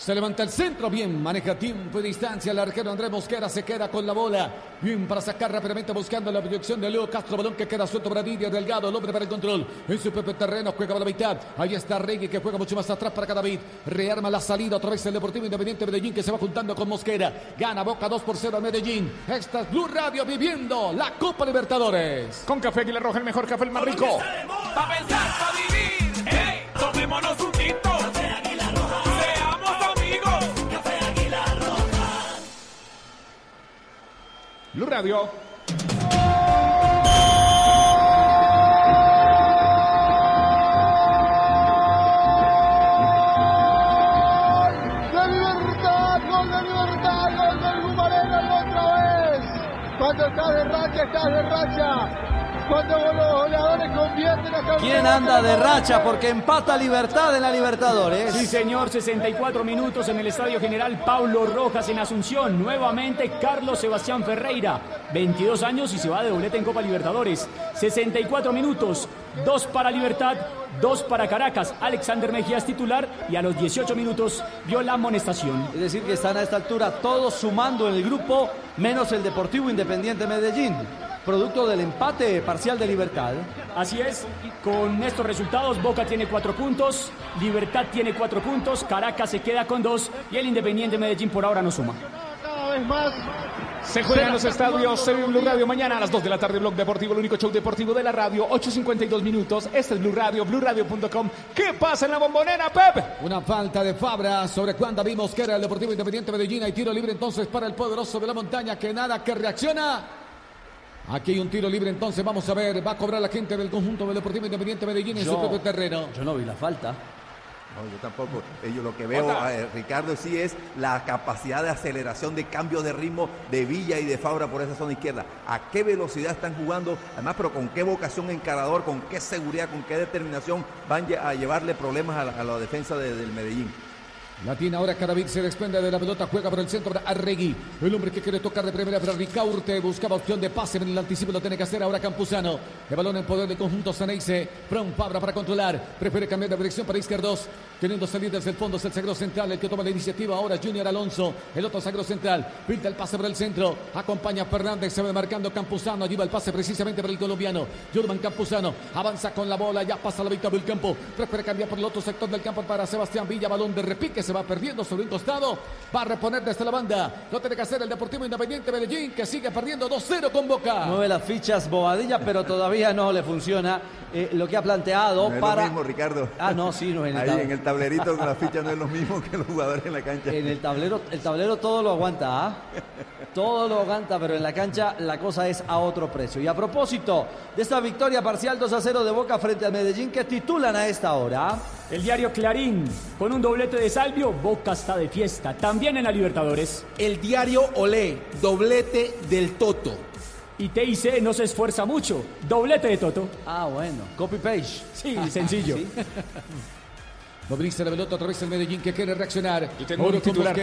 Se levanta el centro, bien, maneja tiempo y distancia. El arquero Andrés Mosquera se queda con la bola. Bien para sacar rápidamente buscando la proyección de Leo Castro. Balón que queda suelto para Didier Delgado. El hombre para el control. En su propio terreno juega para la mitad. Ahí está Regui que juega mucho más atrás para Cadavid. Rearma la salida otra vez el Deportivo Independiente Medellín que se va juntando con Mosquera. Gana Boca 2 por 0 a Medellín. Esta es Blue Radio viviendo la Copa Libertadores. Con café Aguilar Roja, el mejor café, el más rico. Pa' pensar, pa' vivir. Hey, tomémonos un tinto. Otra vez! Cuando estás de racha, estás de racha. Cuando los goleadores convierten el ¿Quién anda de racha? Porque empata Libertad en la Libertadores. Sí, señor, 64 minutos en el Estadio General Paulo Rojas en Asunción. Nuevamente Carlos Sebastián Ferreira, 22 años y se va de doblete en Copa Libertadores. 64 minutos, dos para Libertad, dos para Caracas. Alexander Mejía es titular y a los 18 minutos vio la amonestación. Es decir, que están a esta altura todos sumando en el grupo, menos el Deportivo Independiente Medellín, producto del empate parcial de Libertad. Así es, con estos resultados Boca tiene cuatro puntos, Libertad tiene cuatro puntos, Caracas se queda con dos y el Independiente Medellín por ahora no suma. Cada vez más. Se juega en los estadios, se ve Blue Radio mañana a las 2 de la tarde, Blog Deportivo, el único show deportivo de la radio, 8.52 minutos. Este es Blue Radio, BlueRadio.com. ¿Qué pasa en la bombonera, Pep? Una falta de Fabra sobre Juan David Mosquera, el Deportivo Independiente Medellín. Hay tiro libre entonces para el poderoso de la montaña que nada que reacciona. Aquí hay un tiro libre entonces, vamos a ver, va a cobrar la gente del conjunto del Deportivo Independiente Medellín en su propio terreno. Yo no vi la falta. No, yo tampoco. Eh, Yo lo que veo, eh, Ricardo, sí es la capacidad de aceleración, de cambio de ritmo de Villa y de Fabra por esa zona izquierda. ¿A qué velocidad están jugando? Además, pero con qué vocación encarador, con qué seguridad, con qué determinación van a llevarle problemas a la, a la defensa de- del Medellín. La tiene ahora Carabil, se desprende de la pelota, juega por el centro para Arregui. El hombre que quiere tocar de primera para Ricaurte, buscaba opción de pase, en el anticipo lo tiene que hacer ahora Campuzano. El balón en poder del conjunto Saneise. From Fabra para controlar, prefiere cambiar de dirección para izquierdos, queriendo salir desde el fondo, es el sagro central, el que toma la iniciativa ahora Junior Alonso, el otro sagro central, pinta el pase por el centro, acompaña a Fernández, se va marcando Campuzano, allí va el pase precisamente para el colombiano, Jurman Campuzano, avanza con la bola, ya pasa la mitad del campo, prefiere cambiar por el otro sector del campo para Sebastián Villa, balón de repique, se va perdiendo sobre un costado, va a reponer desde la banda, lo tiene que hacer el Deportivo Independiente Medellín, que sigue perdiendo 2-0 con Boca. Mueve las fichas Bobadilla, pero todavía no le funciona eh, lo que ha planteado No es para. lo mismo, Ricardo. Ah, no, sí, no en el Ahí tab- en el tablerito con la ficha no es lo mismo que los jugadores en la cancha. En el tablero, el tablero todo lo aguanta, ¿ah? Todo lo aguanta, pero en la cancha la cosa es a otro precio. Y a propósito de esta victoria parcial 2 a 0 de Boca frente al Medellín que titulan a esta hora. El diario Clarín, con un doblete de Salvio, Boca está de fiesta. También en la Libertadores. El diario Olé, doblete del Toto. Y TIC no se esfuerza mucho. Doblete de Toto. Ah, bueno. Copy page. Sí, sencillo. Sí. Moviliza la pelota otra vez el Medellín que quiere reaccionar. Yo tengo un titular.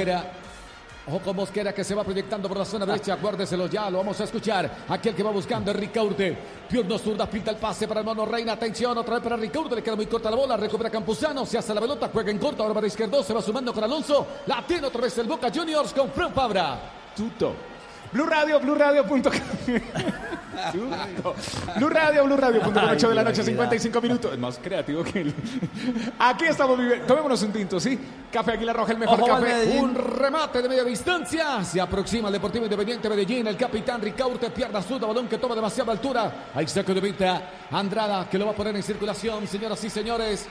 Ojo Mosquera que se va proyectando por la zona derecha. Guárdeselo ya, lo vamos a escuchar. Aquel que va buscando es Ricaurte. Pierno zurda, pinta el pase para el mono Reina. Atención, otra vez para Ricaurte. Le queda muy corta la bola. Recupera Campuzano. Se hace la pelota, juega en corto. Ahora para izquierdo. Se va sumando con Alonso. La tiene otra vez el Boca Juniors con Fran Fabra. Tuto. Blue Radio, Blue. Tuto. Blue Radio, Blue Radio.com, 8 de la noche, 55 minutos. Es más creativo que el. Aquí estamos viviendo. Tomémonos un tinto, ¿sí? Café Águila Roja, el mejor Ojo, café. Un remate de media distancia. Se aproxima el Deportivo Independiente Medellín. El capitán Ricaurte pierna zurda, balón que toma demasiada altura. Hay saco de vista. Andrada que lo va a poner en circulación, señoras y señores.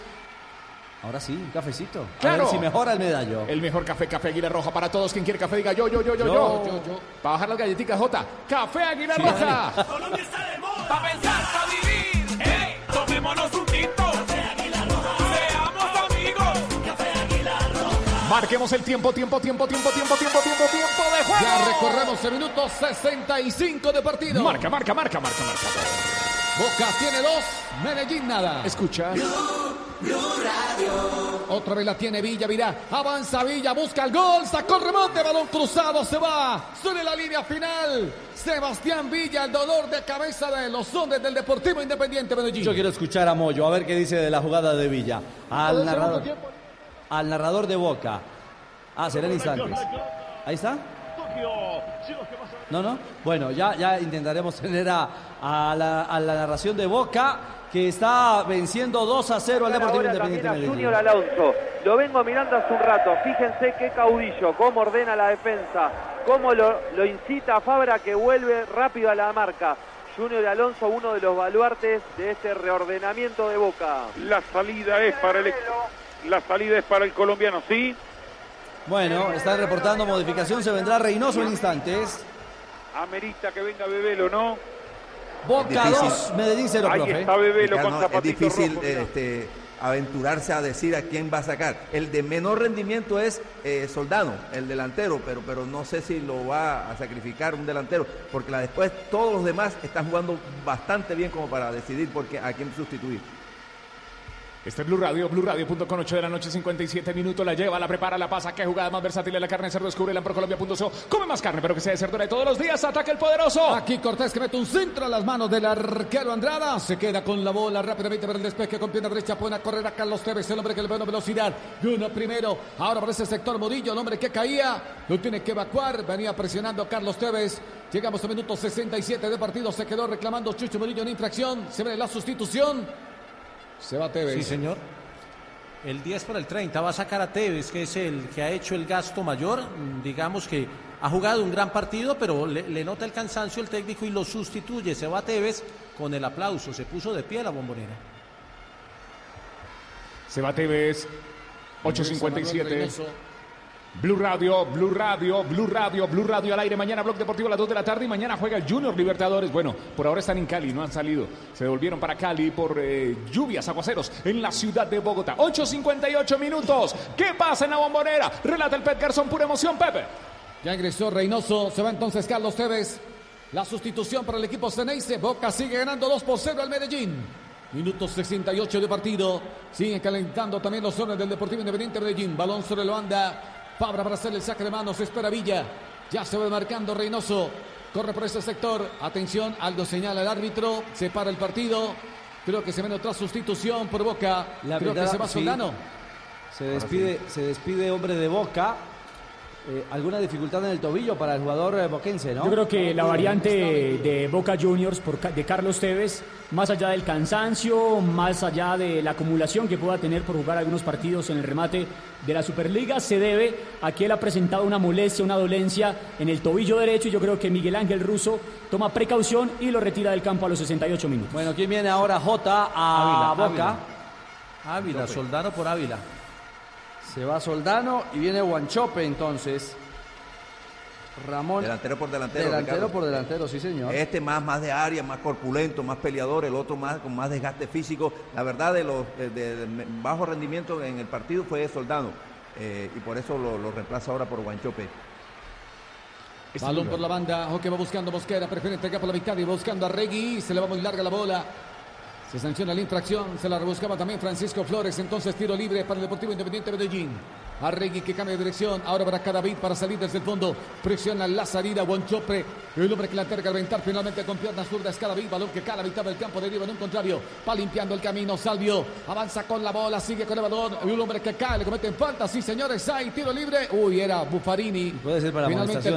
Ahora sí, un cafecito. A Claro. ver si mejora el medallo. El mejor café, Café Águila Roja para todos. Quien quiere café, diga yo, yo, yo, yo, yo. Yo, yo, yo. Para bajar las galletitas, J. Café Águila Roja. Colombia está de moda. Pa' pensar, pa' vivir. ¡Ey! Tomémonos un tinto. Seamos amigos. Marquemos el tiempo, tiempo, tiempo, tiempo, tiempo, tiempo, tiempo, tiempo de juego. Ya recorremos el minuto 65 de partido. Marca, marca, marca, marca, marca. Boca tiene dos, Medellín nada. Escucha. Otra vez la tiene Villa, mira. Avanza Villa, busca el gol, sacó el remonte, balón cruzado, se va. Sobre la línea final. Sebastián Villa, el dolor de cabeza de los hombres del Deportivo Independiente Medellín. Yo quiero escuchar a Moyo, a ver qué dice de la jugada de Villa. Al narrador, al narrador de Boca. Ah, será en instantes. Ahí está. No, no. Bueno, ya, ya intentaremos tener a, a la, a la narración de Boca, que está venciendo 2 a 0 al Deportivo Ahora Independiente también a. Junior Alonso. Lo vengo mirando hace un rato. Fíjense qué caudillo, cómo ordena la defensa, cómo lo, lo incita a Fabra que vuelve rápido a la marca. Junior Alonso, uno de los baluartes de este reordenamiento de Boca. La salida es para el la salida es para el colombiano, sí. Bueno, están reportando modificación, se vendrá Reynoso en instantes. Amerita que venga Bebelo, ¿no? Boca Difícil. 2, Medellín 0, Ahí profe. está Bebelo Ricardo, con es difícil rojo, este, aventurarse a decir a quién va a sacar. El de menor rendimiento es eh, Soldano, el delantero, pero, pero no sé si lo va a sacrificar un delantero, porque la después todos los demás están jugando bastante bien como para decidir por qué- a quién sustituir. Este es Blue Radio, Blue Radio.com, 8 de la noche, 57 minutos. La lleva, la prepara, la pasa. Qué jugada más versátil de la carne de cerdo. Descubre la Colombia.co. Come más carne, pero que sea de cerdo de todos los días. Ataque el poderoso. Aquí Cortés que mete un centro a las manos del arquero Andrada. Se queda con la bola rápidamente para el despeje con pierna derecha. Pone a correr a Carlos Tevez, el hombre que le da velocidad. Y uno primero. Ahora para ese sector Murillo, el hombre que caía. Lo tiene que evacuar. Venía presionando Carlos Tevez. Llegamos a minuto 67 de partido. Se quedó reclamando Chucho Murillo en infracción. Se ve la sustitución. Se va Tevez. Sí, señor. El 10 por el 30 va a sacar a Tevez, que es el que ha hecho el gasto mayor. Mm, Digamos que ha jugado un gran partido, pero le, le nota el cansancio el técnico y lo sustituye. Se va Tevez con el aplauso. Se puso de pie la bombonera. Se va Tevez. 8.57. Blue Radio, Blue Radio, Blue Radio, Blue Radio al aire. Mañana Blog Deportivo a las 2 de la tarde y mañana juega el Junior Libertadores. Bueno, por ahora están en Cali, no han salido. Se devolvieron para Cali por eh, lluvias, aguaceros en la ciudad de Bogotá. 8.58 minutos. ¿Qué pasa en la bombonera? Relata el Pet Garzón, pura emoción, Pepe. Ya ingresó Reynoso. Se va entonces Carlos Tevez. La sustitución para el equipo Ceneice. Boca sigue ganando 2 por 0 al Medellín. Minuto 68 de partido. Siguen calentando también los hombres del Deportivo Independiente Medellín. Balón sobre la banda. Fabra para hacer el saque de manos. Espera Villa. Ya se va marcando Reynoso. Corre por ese sector. Atención, algo señala el árbitro. Se para el partido. Creo que se viene otra sustitución por Boca. La Creo que se va sí. Soldano. Se despide, se despide hombre de Boca. Eh, ¿Alguna dificultad en el tobillo para el jugador eh, boquense, no? Yo creo que la variante de Boca Juniors por, de Carlos Tevez, más allá del cansancio, más allá de la acumulación que pueda tener por jugar algunos partidos en el remate de la Superliga, se debe a que él ha presentado una molestia, una dolencia en el tobillo derecho y yo creo que Miguel Ángel Russo toma precaución y lo retira del campo a los 68 minutos. Bueno, ¿quién viene ahora? J a Ávila, Boca. Ávila, Soldano por Ávila. Se va Soldano y viene Guanchope entonces. Ramón. Delantero por delantero. Delantero Ricardo. por delantero, sí señor. Este más, más de área, más corpulento, más peleador, el otro más con más desgaste físico. La verdad de los de, de- de bajo rendimiento en el partido fue Soldano eh, y por eso lo, lo reemplaza ahora por Guanchope. Balón por la banda. Ojo que va buscando Mosquera. Prefiere entregar por la mitad y va buscando a Regui. Se le va muy larga la bola. Se sanciona la infracción. Se la rebuscaba también Francisco Flores. Entonces tiro libre para el Deportivo Independiente Medellín. A Regui que cambia de dirección. Ahora para Cadavid para salir desde el fondo. Presiona la salida. Guanchope. El hombre que la ventar finalmente con piernas zurdas. Cadavid. Balón que cada mitad del campo deriva en un contrario. Va limpiando el camino. Salvio. Avanza con la bola. Sigue con el balón. Y un hombre que cae. Le cometen falta. Sí, señores. Hay tiro libre. Uy, era Buffarini. Puede ser para Finalmente